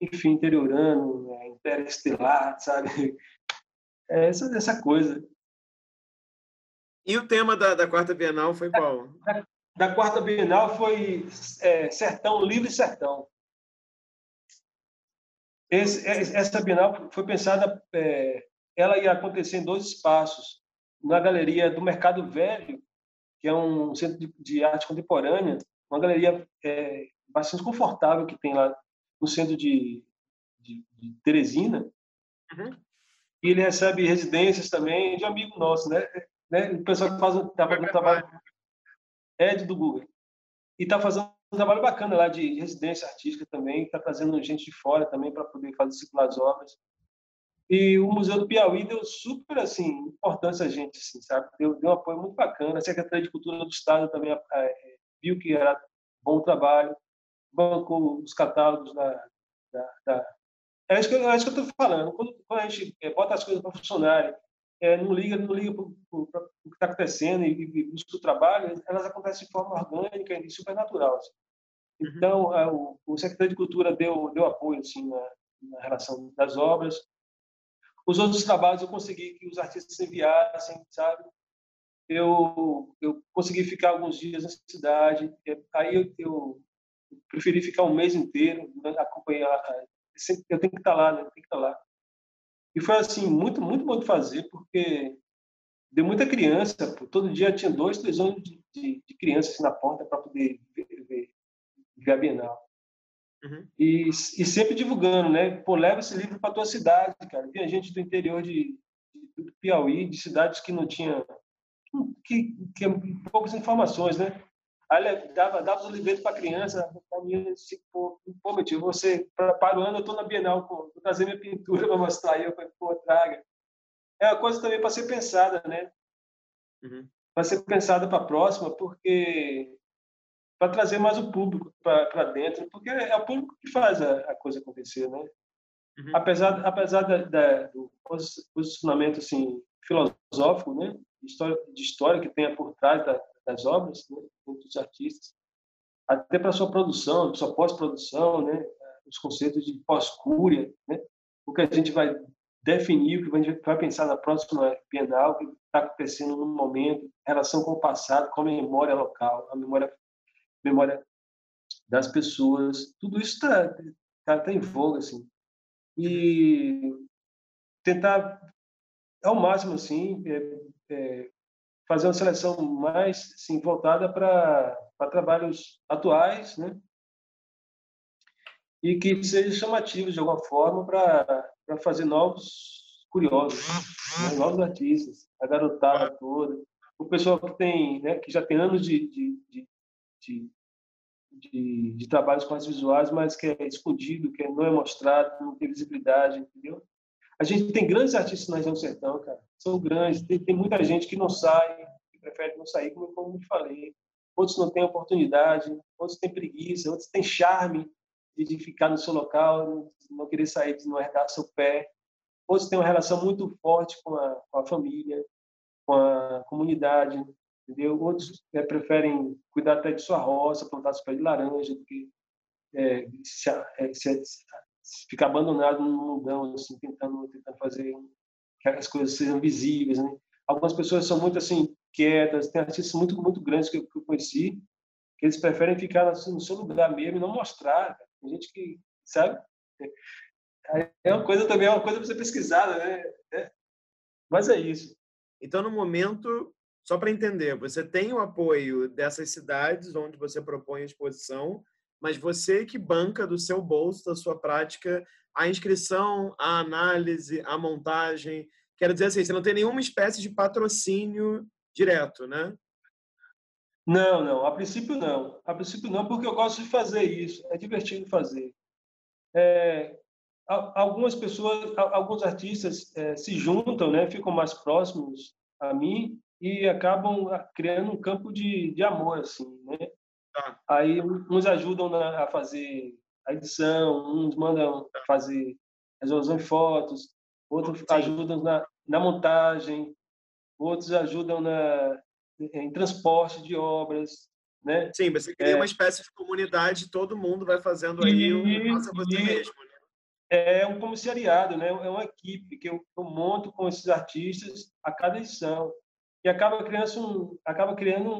enfim, interiorano, né, interestelar, *laughs* sabe? É essa, essa coisa. E o tema da, da quarta Bienal foi qual? Da, da quarta Bienal foi é, Sertão, Livre Sertão. Esse, essa Bienal foi pensada, é, ela ia acontecer em dois espaços. Na galeria do Mercado Velho, que é um centro de, de arte contemporânea, uma galeria é, bastante confortável que tem lá no centro de, de, de Teresina. Uhum. E ele recebe residências também de amigo nosso, né? né? O pessoal que faz um, tá um trabalho Ed do Google. E está fazendo um trabalho bacana lá de residência artística também, está trazendo gente de fora também para poder fazer circular as obras. E o Museu do Piauí deu super assim importância a gente, assim, sabe? Deu, deu um apoio muito bacana. A Secretaria de Cultura do Estado também é, viu que era bom trabalho, bancou os catálogos da, da, da... É isso que, é isso que eu estou falando. Quando, quando, a gente é, bota as coisas para funcionarem, é, não liga, não liga para o que está acontecendo e, e, busca o trabalho, elas acontecem de forma orgânica e super natural. Assim. Uhum. Então, a, o, o secretário de Cultura deu, deu apoio assim, na, na relação das obras. Os outros trabalhos eu consegui que os artistas enviassem, sabe? Eu, eu consegui ficar alguns dias na cidade. Aí eu, eu preferi ficar um mês inteiro, né, acompanhar. Eu tenho que estar lá, né? Tenho que estar lá. E foi assim muito muito bom de fazer porque deu muita criança. Todo dia tinha dois, três anos de, de, de crianças assim, na porta para poder ver, ver, ver, a Bienal. Uhum. E, e sempre divulgando, né? Pô, leva esse livro para tua cidade, cara. Vinha gente do interior de, de, Piauí, de cidades que não tinha que, que poucas informações, né? Aí dava, dava os livretos para a criança, a menina disse, pô, pô meu tio, você, para o ano eu estou na Bienal, pô, vou trazer minha pintura para mostrar aí, eu falei, pô, traga. É uma coisa também para ser pensada, né? Uhum. Para ser pensada para a próxima, porque para trazer mais o público para dentro, porque é o público que faz a, a coisa acontecer, né? Uhum. Apesar, apesar da, da, do posicionamento assim, filosófico, né? De história, de história que tenha por trás da, das obras, né, dos artistas, até para sua produção, sua pós-produção, né, os conceitos de pós-cúria, né, o que a gente vai definir, o que a gente vai pensar na próxima Bienal, o que está acontecendo no momento, relação com o passado, com a memória local, a memória, memória das pessoas, tudo isso está tá, tá em voga, assim. E tentar, ao máximo, assim, é, é, fazer uma seleção mais assim, voltada para trabalhos atuais, né? E que sejam chamativos de alguma forma para fazer novos curiosos, né? novos artistas, a garotada toda, o pessoal que tem, né, que já tem anos de, de, de, de de, de, trabalhos com as visuais, mas que é escondido, que não é mostrado, não tem visibilidade, entendeu? A gente tem grandes artistas na região do sertão, cara. São grandes. Tem, tem muita gente que não sai, que prefere não sair, como, como eu falei. Outros não têm oportunidade, outros têm preguiça, outros têm charme de, de ficar no seu local, não querer sair, de não herdar seu pé. Outros têm uma relação muito forte com a, com a família, com a comunidade, entendeu? Outros é, preferem cuidar até de sua roça, plantar seus pés de laranja, do que é, se, é, se, ficar abandonado no mundão, assim, tentando, tentando fazer que as coisas sejam visíveis, né? Algumas pessoas são muito, assim, quietas, tem artistas muito, muito grandes que eu, que eu conheci, que eles preferem ficar no seu lugar mesmo e não mostrar. Tem gente que, sabe? É uma coisa também, é uma coisa para ser pesquisada, né? É. Mas é isso. Então, no momento, só para entender, você tem o apoio dessas cidades onde você propõe a exposição, mas você que banca do seu bolso, da sua prática, a inscrição, a análise, a montagem. Quero dizer assim, você não tem nenhuma espécie de patrocínio direto, né? Não, não. A princípio, não. A princípio, não, porque eu gosto de fazer isso. É divertido fazer. É, algumas pessoas, alguns artistas é, se juntam, né? Ficam mais próximos a mim e acabam criando um campo de, de amor, assim, né? Tá. Aí uns ajudam na, a fazer a edição, uns mandam tá. fazer resolução de fotos, outros Sim. ajudam na, na montagem, outros ajudam na, em transporte de obras, né? Sim, você cria é, uma espécie de comunidade, todo mundo vai fazendo aí o faça você e, mesmo. Né? É um comissariado, né? É uma equipe que eu, eu monto com esses artistas a cada edição. E acaba criando, um, acaba criando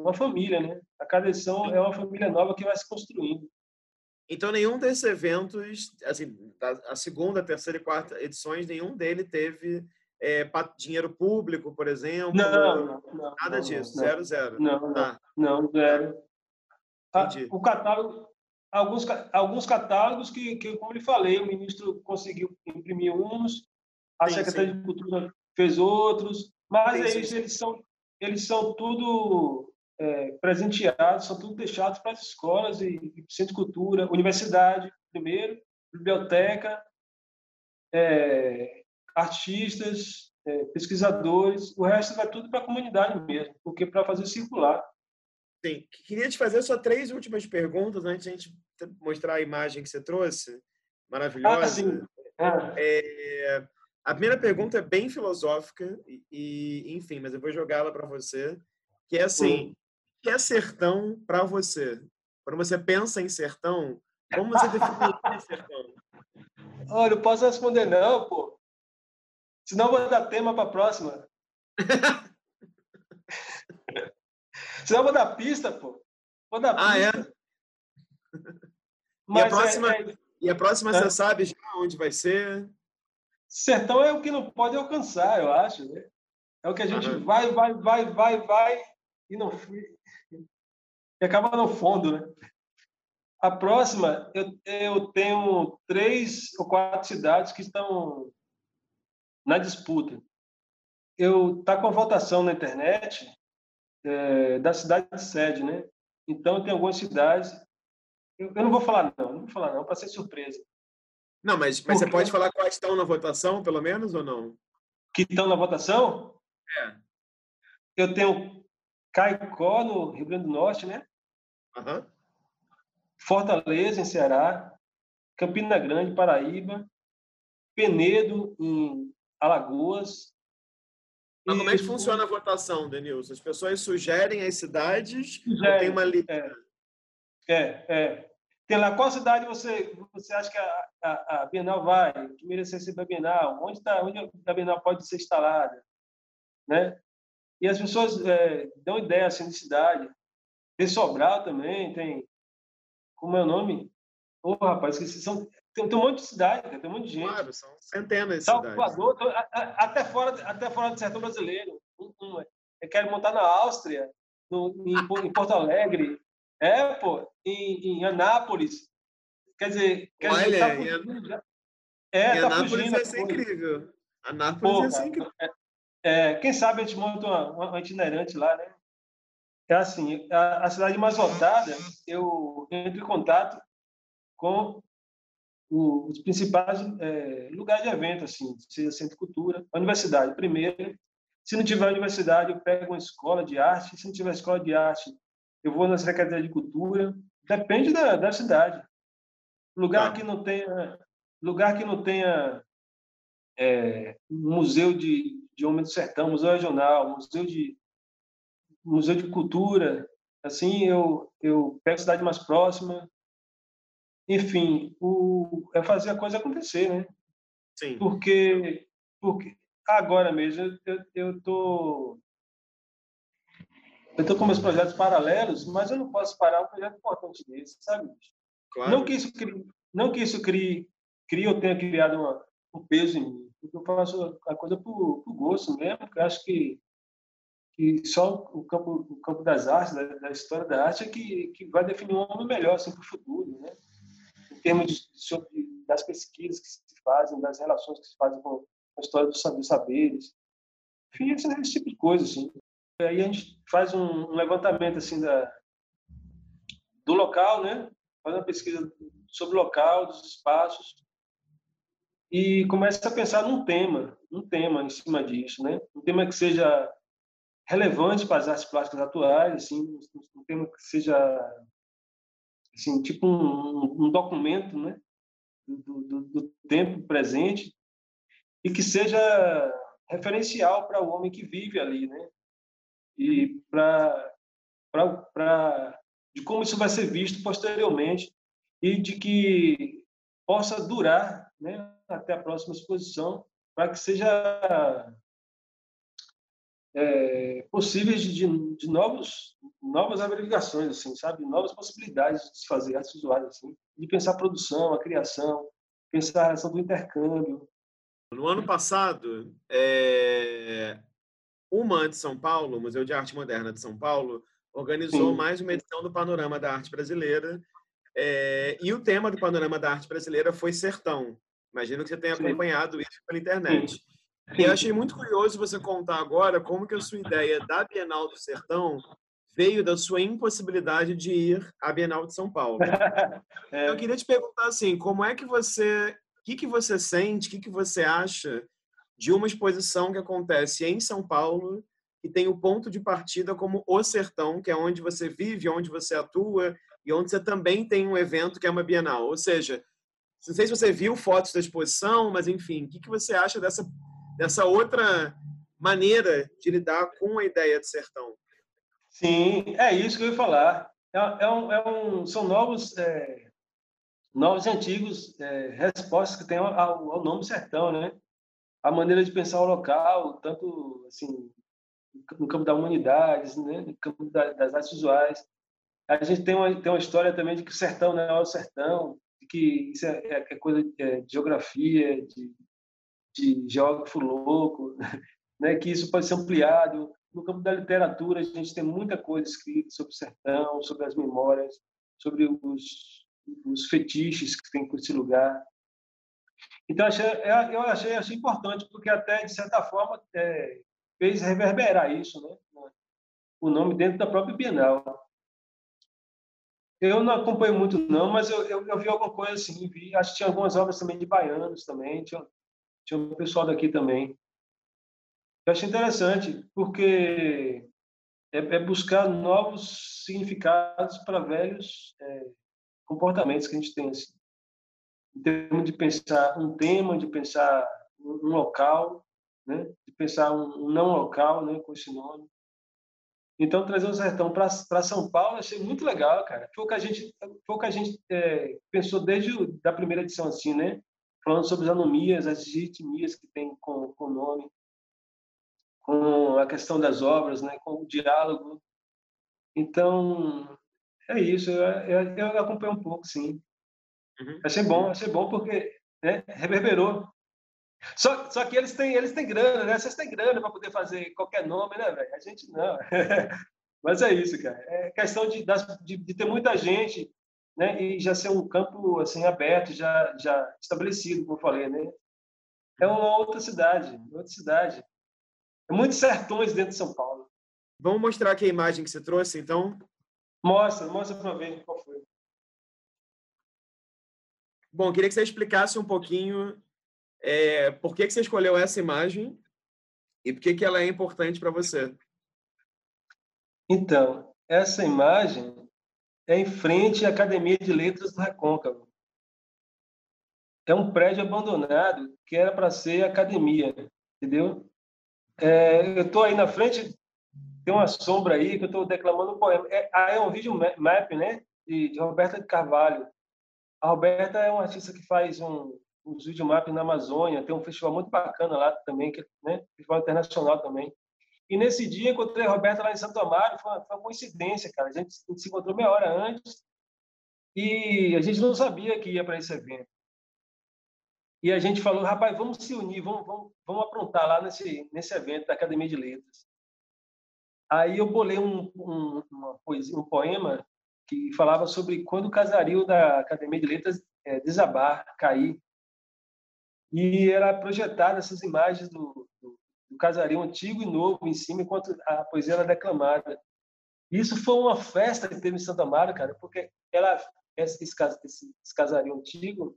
uma família, né? A cada edição é uma família nova que vai se construindo. Então, nenhum desses eventos, assim, a segunda, terceira e quarta edições, nenhum dele teve é, dinheiro público, por exemplo? Não, não, não nada não, disso, não, zero, zero. Não, tá. não, zero. Ah, o catálogo, alguns, alguns catálogos que, que, como eu falei, o ministro conseguiu imprimir uns, a sim, Secretaria sim. de Cultura fez outros, mas é isso, eles são, eles são tudo é, presenteados, são tudo deixados para as escolas e, e centro de cultura, universidade, primeiro, biblioteca, é, artistas, é, pesquisadores, o resto vai tudo para a comunidade mesmo, porque para fazer circular. Sim. Queria te fazer só três últimas perguntas antes de a gente mostrar a imagem que você trouxe, maravilhosa. Ah, sim. Ah. É, a primeira pergunta é bem filosófica e, e enfim, mas eu vou jogá-la para você, que é assim, o que é sertão para você? Quando você pensa em sertão, como você define sertão? Olha, eu posso responder não, pô. Senão eu vou dar tema para a próxima. *laughs* Senão eu vou dar pista, pô. Vou dar ah, é? pista. é? Mas e a próxima, é, é... E a próxima é. você sabe já onde vai ser? Sertão é o que não pode alcançar, eu acho. Né? É o que a gente uhum. vai, vai, vai, vai, vai e não e acaba no fundo, né? A próxima, eu, eu tenho três ou quatro cidades que estão na disputa. Eu tá com a votação na internet é, da cidade de sede, né? Então tem algumas cidades. Eu, eu, não vou falar não, não vou falar não, para ser surpresa. Não, mas, mas você pode falar quais estão na votação, pelo menos, ou não? Que estão na votação? É. Eu tenho Caicó, no Rio Grande do Norte, né? Uhum. Fortaleza, em Ceará. Campina Grande, Paraíba. Penedo, em Alagoas. Mas como é que funciona a votação, Denilson? As pessoas sugerem as cidades sugerem, ou tem uma lista? É, é, é. Tem lá, qual cidade você, você acha que a, a, a Bienal vai, que merece receber a Bienal? Onde, tá, onde a Bienal pode ser instalada? Né? E as pessoas é, dão ideia assim, de cidade. Tem Sobral também, tem... Como é o nome? Ô, oh, rapaz, esqueci. São, tem, tem um monte de cidade, tem um monte de gente. Claro, são centenas de Salvador, cidades. até fora, até fora do sertão brasileiro. Um, um, eu quero montar na Áustria, no, em, em, Porto Alegre, é, pô, em, em Anápolis. Quer dizer, quer Olha, dizer, tá fugindo. É, tá Anápolis fugindo, ia ser incrível. Anápolis pô, ia ser incrível. É, é, quem sabe a gente monta uma, uma itinerante lá, né? É assim, a, a cidade mais votada, eu entro em contato com os principais é, lugares de evento, assim, seja centro cultura, universidade primeiro. Se não tiver universidade, eu pego uma escola de arte. Se não tiver escola de arte, eu vou na secretaria de cultura. Depende da, da cidade. Lugar tá. que não tenha, lugar que não tenha é, museu de, de homem do sertão, museu regional, museu de museu de cultura, assim eu eu pego a cidade mais próxima, enfim, o, é fazer a coisa acontecer, né? Sim. Porque, porque agora mesmo eu, eu tô eu tô com meus projetos paralelos, mas eu não posso parar um projeto importante desse, sabe? Claro. Não que isso crie, não que isso crie, crie ou tenha criado uma, um peso em mim, porque eu faço a coisa por, por gosto mesmo, porque eu acho que que só o campo, o campo das artes, da, da história da arte, é que, que vai definir um homem melhor assim, para o futuro, né? em termos de, sobre, das pesquisas que se fazem, das relações que se fazem com a história dos, dos saberes. Enfim, esse, esse, tipo de coisa. Assim. Aí a gente faz um, levantamento assim, da, do local, né? faz uma pesquisa sobre o local, dos espaços, e começa a pensar num tema, um tema em cima disso, né? Um tema que seja relevante para as artes plásticas atuais, assim, um tema que seja assim, tipo um, um documento né, do, do, do, tempo presente e que seja referencial para o homem que vive ali, né? E para de como isso vai ser visto posteriormente e de que possa durar, né, até a próxima exposição, para que seja é, possíveis de, de, novos, novas averiguações, assim, sabe? Novas possibilidades de se fazer artes visuais, assim, de pensar a produção, a criação, pensar a relação do intercâmbio. No ano passado, é... o MAN de São Paulo, o Museu de Arte Moderna de São Paulo, organizou Sim. mais uma edição do Panorama da Arte Brasileira. É... E o tema do Panorama da Arte Brasileira foi Sertão. Imagino que você tenha acompanhado Sim. isso pela internet. Sim. E eu achei muito curioso você contar agora como que a sua ideia da Bienal do Sertão veio da sua impossibilidade de ir à Bienal de São Paulo. *laughs* é. Eu queria te perguntar assim, como é que você, o que que você sente, o que que você acha de uma exposição que acontece em São Paulo e tem o ponto de partida como o Sertão, que é onde você vive, onde você atua e onde você também tem um evento que é uma Bienal. Ou seja, não sei se você viu fotos da exposição, mas enfim, o que você acha dessa dessa outra maneira de lidar com a ideia de sertão. Sim, é isso que eu ia falar. É, é um, é um, são novos, é, novos e antigos é, respostas que tem ao, ao, nome sertão, né? A maneira de pensar o local, tanto assim no campo da humanidades, né? no campo da, das artes visuais. A gente tem uma, tem uma história também de que o sertão não é o sertão, de que isso é, é, é coisa de, é, geografia, de de geógrafo louco, *laughs* né, que isso pode ser ampliado. No campo da literatura, a gente tem muita coisa escrita sobre o sertão, sobre as memórias, sobre os, os fetiches que tem com esse lugar. Então, eu achei, achei importante, porque até, de certa forma, é, fez reverberar isso, né? o nome dentro da própria Bienal. Eu não acompanho muito, não, mas eu, eu, eu vi alguma coisa assim, vi, acho que tinha algumas obras também de baianos também, tinha, tinha um pessoal daqui também. Eu achei interessante, porque é, é buscar novos significados para velhos é, comportamentos que a gente tem. Assim. Em termos de pensar um tema, de pensar um, local, né? de pensar um, não local né? com esse nome. Então, trazer o sertão para São Paulo, achei muito legal, cara. Foi o que a gente, foi que a gente é, pensou desde a primeira edição, assim, né? falando sobre as anomias, as etnias que tem com o nome, com a questão das obras, né, com o diálogo. Então, é isso. Eu, eu, eu acompanho um pouco, sim. Uhum. Achei bom, achei bom porque né, reverberou. Só, só que eles têm, eles têm grana, né? Vocês têm grana para poder fazer qualquer nome, né, velho? A gente não. *laughs* Mas é isso, cara. É questão de, de, de ter muita gente né? E já ser um campo assim aberto, já já estabelecido, como eu falei, né? É uma outra cidade, outra cidade. É muitos sertões dentro de São Paulo. Vamos mostrar aqui a imagem que você trouxe, então? Mostra, mostra para ver qual foi. Bom, queria que você explicasse um pouquinho é, por que, que você escolheu essa imagem e por que, que ela é importante para você. Então, essa imagem é em frente à Academia de Letras do Recôncavo. É um prédio abandonado que era para ser academia, entendeu? É, eu estou aí na frente, tem uma sombra aí que eu estou declamando um poema. É, ah, é um vídeo map, né? De, de, Roberta de Carvalho. A Roberta é uma artista que faz um, uns videomaps na Amazônia, tem um festival muito bacana lá também, que, né? Festival internacional também. E nesse dia encontrei a Roberta lá em Santo Amaro, foi uma, foi uma coincidência, cara. A gente, a gente se encontrou meia hora antes e a gente não sabia que ia para esse evento. E a gente falou, rapaz, vamos se unir, vamos, vamos, vamos aprontar lá nesse, nesse evento da Academia de Letras. Aí eu bolei um, um, uma poesia, um poema que falava sobre quando o casario da Academia de Letras é, desabar, cair. E era projetada essas imagens do, do, antigo e novo em cima, enquanto a poesia era declamada. Isso foi uma festa que teve em Santa Mara, cara, porque ela, esse, esse, esse antigo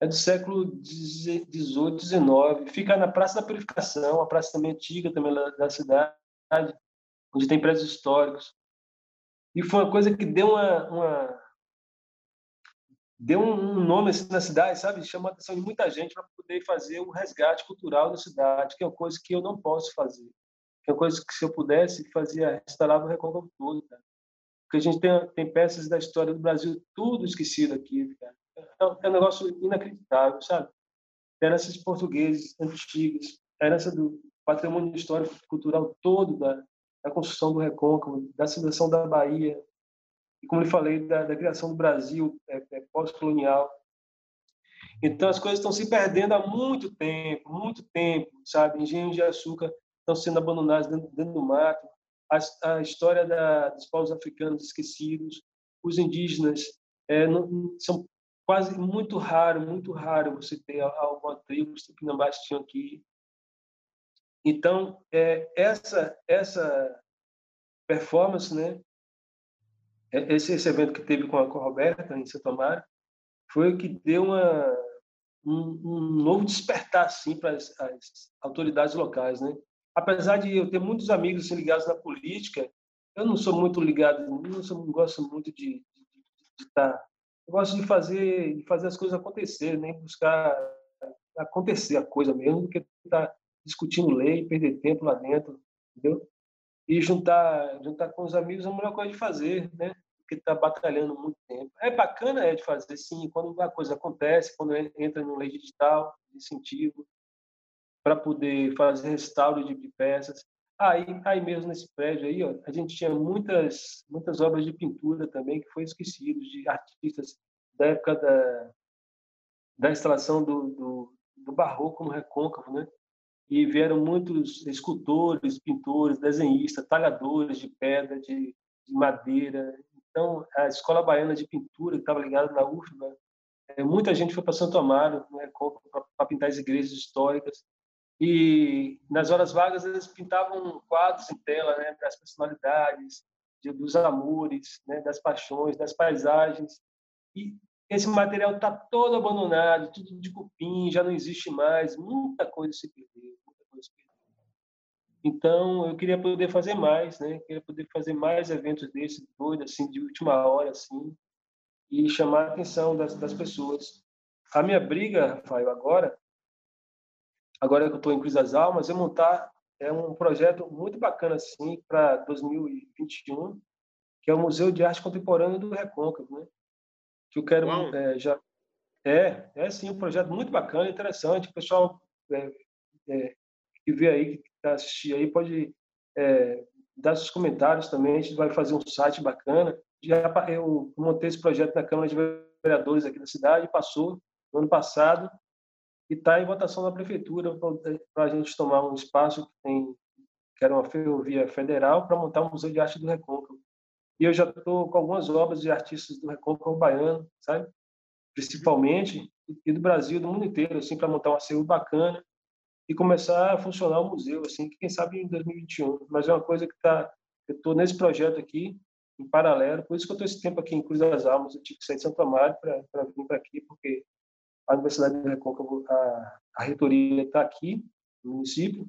é do século XVIII, XIX. Fica na Praça da Purificação, a praça também antiga também da cidade, onde tem prédios históricos. E foi uma coisa que deu uma, uma deu um nome assim, na cidade, sabe? Chamou a atenção de muita gente para poder fazer um resgate cultural da cidade, que é uma coisa que eu não posso fazer. Que é uma coisa que, se eu pudesse, fazia, restaurava o Recôncavo todo, cara. Porque a gente tem, tem peças da história do Brasil tudo esquecido aqui, cara. É, é um negócio inacreditável, sabe? Heranças portugueses antigas, herança do patrimônio histórico cultural todo da, da construção do Recôncavo, da civilização da Bahia, e como eu falei, da, da criação do Brasil é, é, pós-colonial. Então, as coisas estão se perdendo há muito tempo, muito tempo, sabe? Engenhos de açúcar estão sendo abandonados dentro, dentro do mato, a, a história da, dos povos africanos esquecidos, os indígenas, é, não, são quase muito raro, muito raro você ter alguma tribo que Tupinambás tinham aqui. Então, é, essa, essa performance, né, é, esse, esse evento que teve com a, com Roberta em Santo Amaro, foi o que deu uma, um, um novo despertar assim, para as, as, autoridades locais. Né? Apesar de eu ter muitos amigos assim, ligados na política, eu não sou muito ligado, não, sou, não gosto muito de, estar. Eu gosto de fazer, de fazer as coisas acontecerem, né? buscar acontecer a coisa mesmo, do que estar discutindo lei, perder tempo lá dentro, entendeu? E juntar, juntar com os amigos é a melhor coisa de fazer, né? Porque está batalhando muito tempo. É bacana é de fazer, sim, quando a coisa acontece, quando entra no lei digital, incentivo, para poder fazer restauro de, peças. Aí, aí mesmo nesse prédio aí, ó, a gente tinha muitas, muitas obras de pintura também que foi esquecido de artistas da época da, da instalação do, do, do barroco no Recôncavo, né? E vieram muitos escultores, pintores, desenhistas, talhadores de pedra, de, de madeira. Então, a Escola Baiana de Pintura, que estava ligada na UFBA, é, muita gente foi para Santo Amaro né, para pintar as igrejas históricas. E nas horas vagas eles pintavam quadros em tela né, das personalidades, de, dos amores, né, das paixões, das paisagens. E esse material está todo abandonado, tudo de cupim, já não existe mais, muita coisa se perdeu. Então, eu queria poder fazer mais, né? Queria poder fazer mais eventos desses, doidos, assim, de última hora, assim, e chamar a atenção das, das pessoas. A minha briga, Rafael, agora, agora que eu estou em Cruz das Almas, é montar é um projeto muito bacana, assim, para 2021, que é o Museu de Arte Contemporânea do Recôncavo, né? Que eu quero é, já... É, é sim, um projeto muito bacana, interessante. O pessoal é, é, que vê aí, que assistir aí, pode é, dar seus comentários também. A gente vai fazer um site bacana. Já eu montei esse projeto na Câmara de Vereadores aqui da cidade, passou no ano passado e está em votação na prefeitura para a gente tomar um espaço que tem que era uma ferrovia federal para montar um museu de arte do Recôncavo. E eu já estou com algumas obras de artistas do Recôncavo baiano, sabe? Principalmente e do Brasil, do mundo inteiro, assim, para montar um acervo bacana e começar a funcionar o museu, assim, quem sabe em 2021. Mas é uma coisa que está, eu estou nesse projeto aqui, em paralelo, por isso que eu estou esse tempo aqui em Cruz das Almas, eu tive que sair de Santo Amaro para vir para aqui, porque a Universidade de Recôncavo, a, a reitoria está aqui, no município,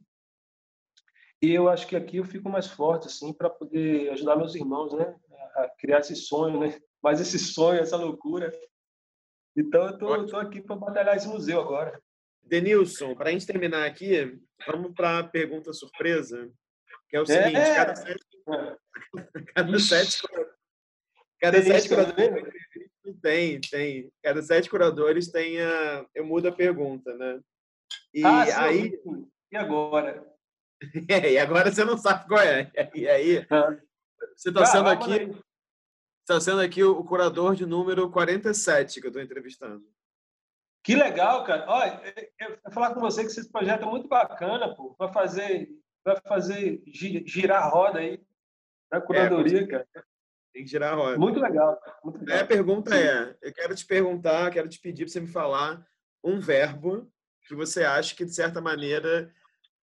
e eu acho que aqui eu fico mais forte, assim, para poder ajudar meus irmãos, né, a criar esse sonho, né, mais esse sonho, essa loucura. Então eu estou aqui para batalhar esse museu agora. Denilson, para a gente terminar aqui, vamos para a pergunta surpresa, que é o seguinte: é. cada sete, *laughs* cada sete, cada sete curadores tem, tem. Cada sete curadores tem a. Eu mudo a pergunta, né? E ah, aí. Sim. E agora? É, *laughs* e agora você não sabe qual é. E aí, você está sendo aqui. Está sendo aqui o curador de número 47 que eu estou entrevistando. Que legal, cara. Olha, eu vou falar com você que esse projeto é muito bacana, pô. Vai fazer, vai fazer girar a roda aí na curadoria, é, cara. Tem que girar a roda. Muito legal. Muito legal. É, a pergunta Sim. é: eu quero te perguntar, quero te pedir para você me falar um verbo que você acha que, de certa maneira,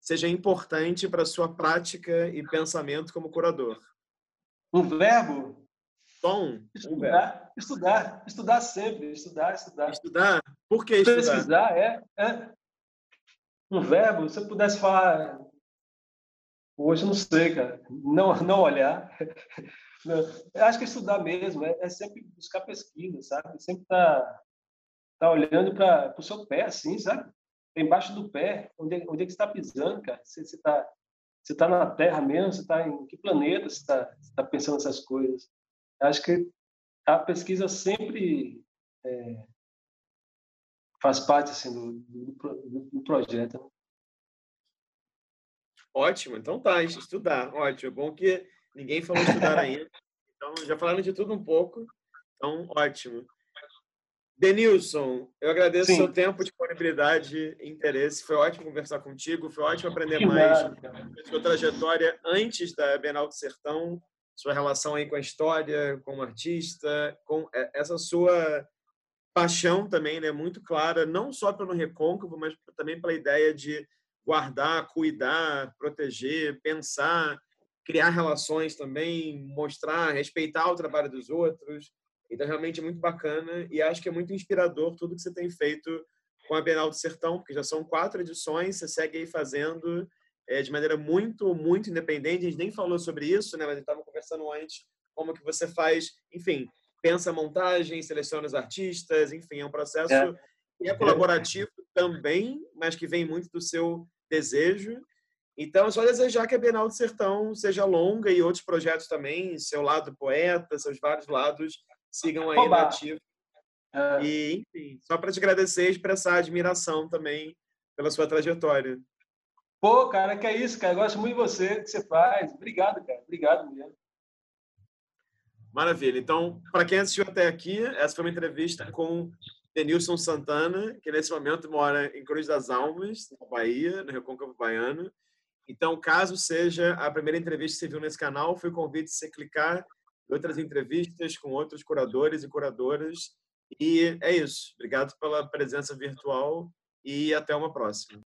seja importante para a sua prática e pensamento como curador. Um verbo? Tom? Estudar, estudar, estudar sempre, estudar, estudar. Estudar? Por que estudar? Pesquisar, é, é. Um verbo, se eu pudesse falar hoje, não sei, cara. Não, não olhar. *laughs* Não. Eu acho que estudar mesmo é, é sempre buscar pesquisa, sabe? Sempre tá, tá olhando para o seu pé, assim, sabe? Embaixo do pé, onde, é, onde é que está pisando, cara? Você está você tá na Terra mesmo? Você está em que planeta você está tá pensando essas coisas? acho que a pesquisa sempre é, faz parte assim, do, do, do projeto. Ótimo, então tá, estudar, ótimo. Bom que ninguém falou estudar ainda. *laughs* Então, já falaram de tudo um pouco, então ótimo. Denilson, eu agradeço o seu tempo, disponibilidade e interesse. Foi ótimo conversar contigo, foi ótimo aprender que mais sobre sua trajetória antes da Bienal do Sertão, sua relação aí com a história, como artista, com essa sua paixão também, né, muito clara, não só pelo recôncavo, mas também pela ideia de guardar, cuidar, proteger, pensar, criar relações também, mostrar, respeitar o trabalho dos outros. Então, realmente é muito bacana e acho que é muito inspirador tudo que você tem feito com a Bienal do Sertão, porque já são quatro edições, você segue aí fazendo é, de maneira muito, muito independente. A gente nem falou sobre isso, né? Mas estava conversando antes como que você faz, enfim, pensa a montagem, seleciona os artistas, enfim, é um processo é. que é colaborativo também, mas que vem muito do seu desejo. Então, é só desejar que a Bienal do Sertão seja longa e outros projetos também, seu lado poeta, seus vários lados sigam aí Oba. ativo. É. E, enfim, só para te agradecer e expressar admiração também pela sua trajetória. Pô, cara, que é isso, cara. Eu gosto muito de você, do que você faz. Obrigado, cara. Obrigado mesmo. Maravilha. Então, para quem assistiu até aqui, essa foi uma entrevista com Denilson Santana, que nesse momento mora em Cruz das Almas, na Bahia, no Recôncavo Baiano. Então, caso seja a primeira entrevista que você viu nesse canal, foi o convite de você clicar outras entrevistas com outros curadores e curadoras. E é isso. Obrigado pela presença virtual e até uma próxima.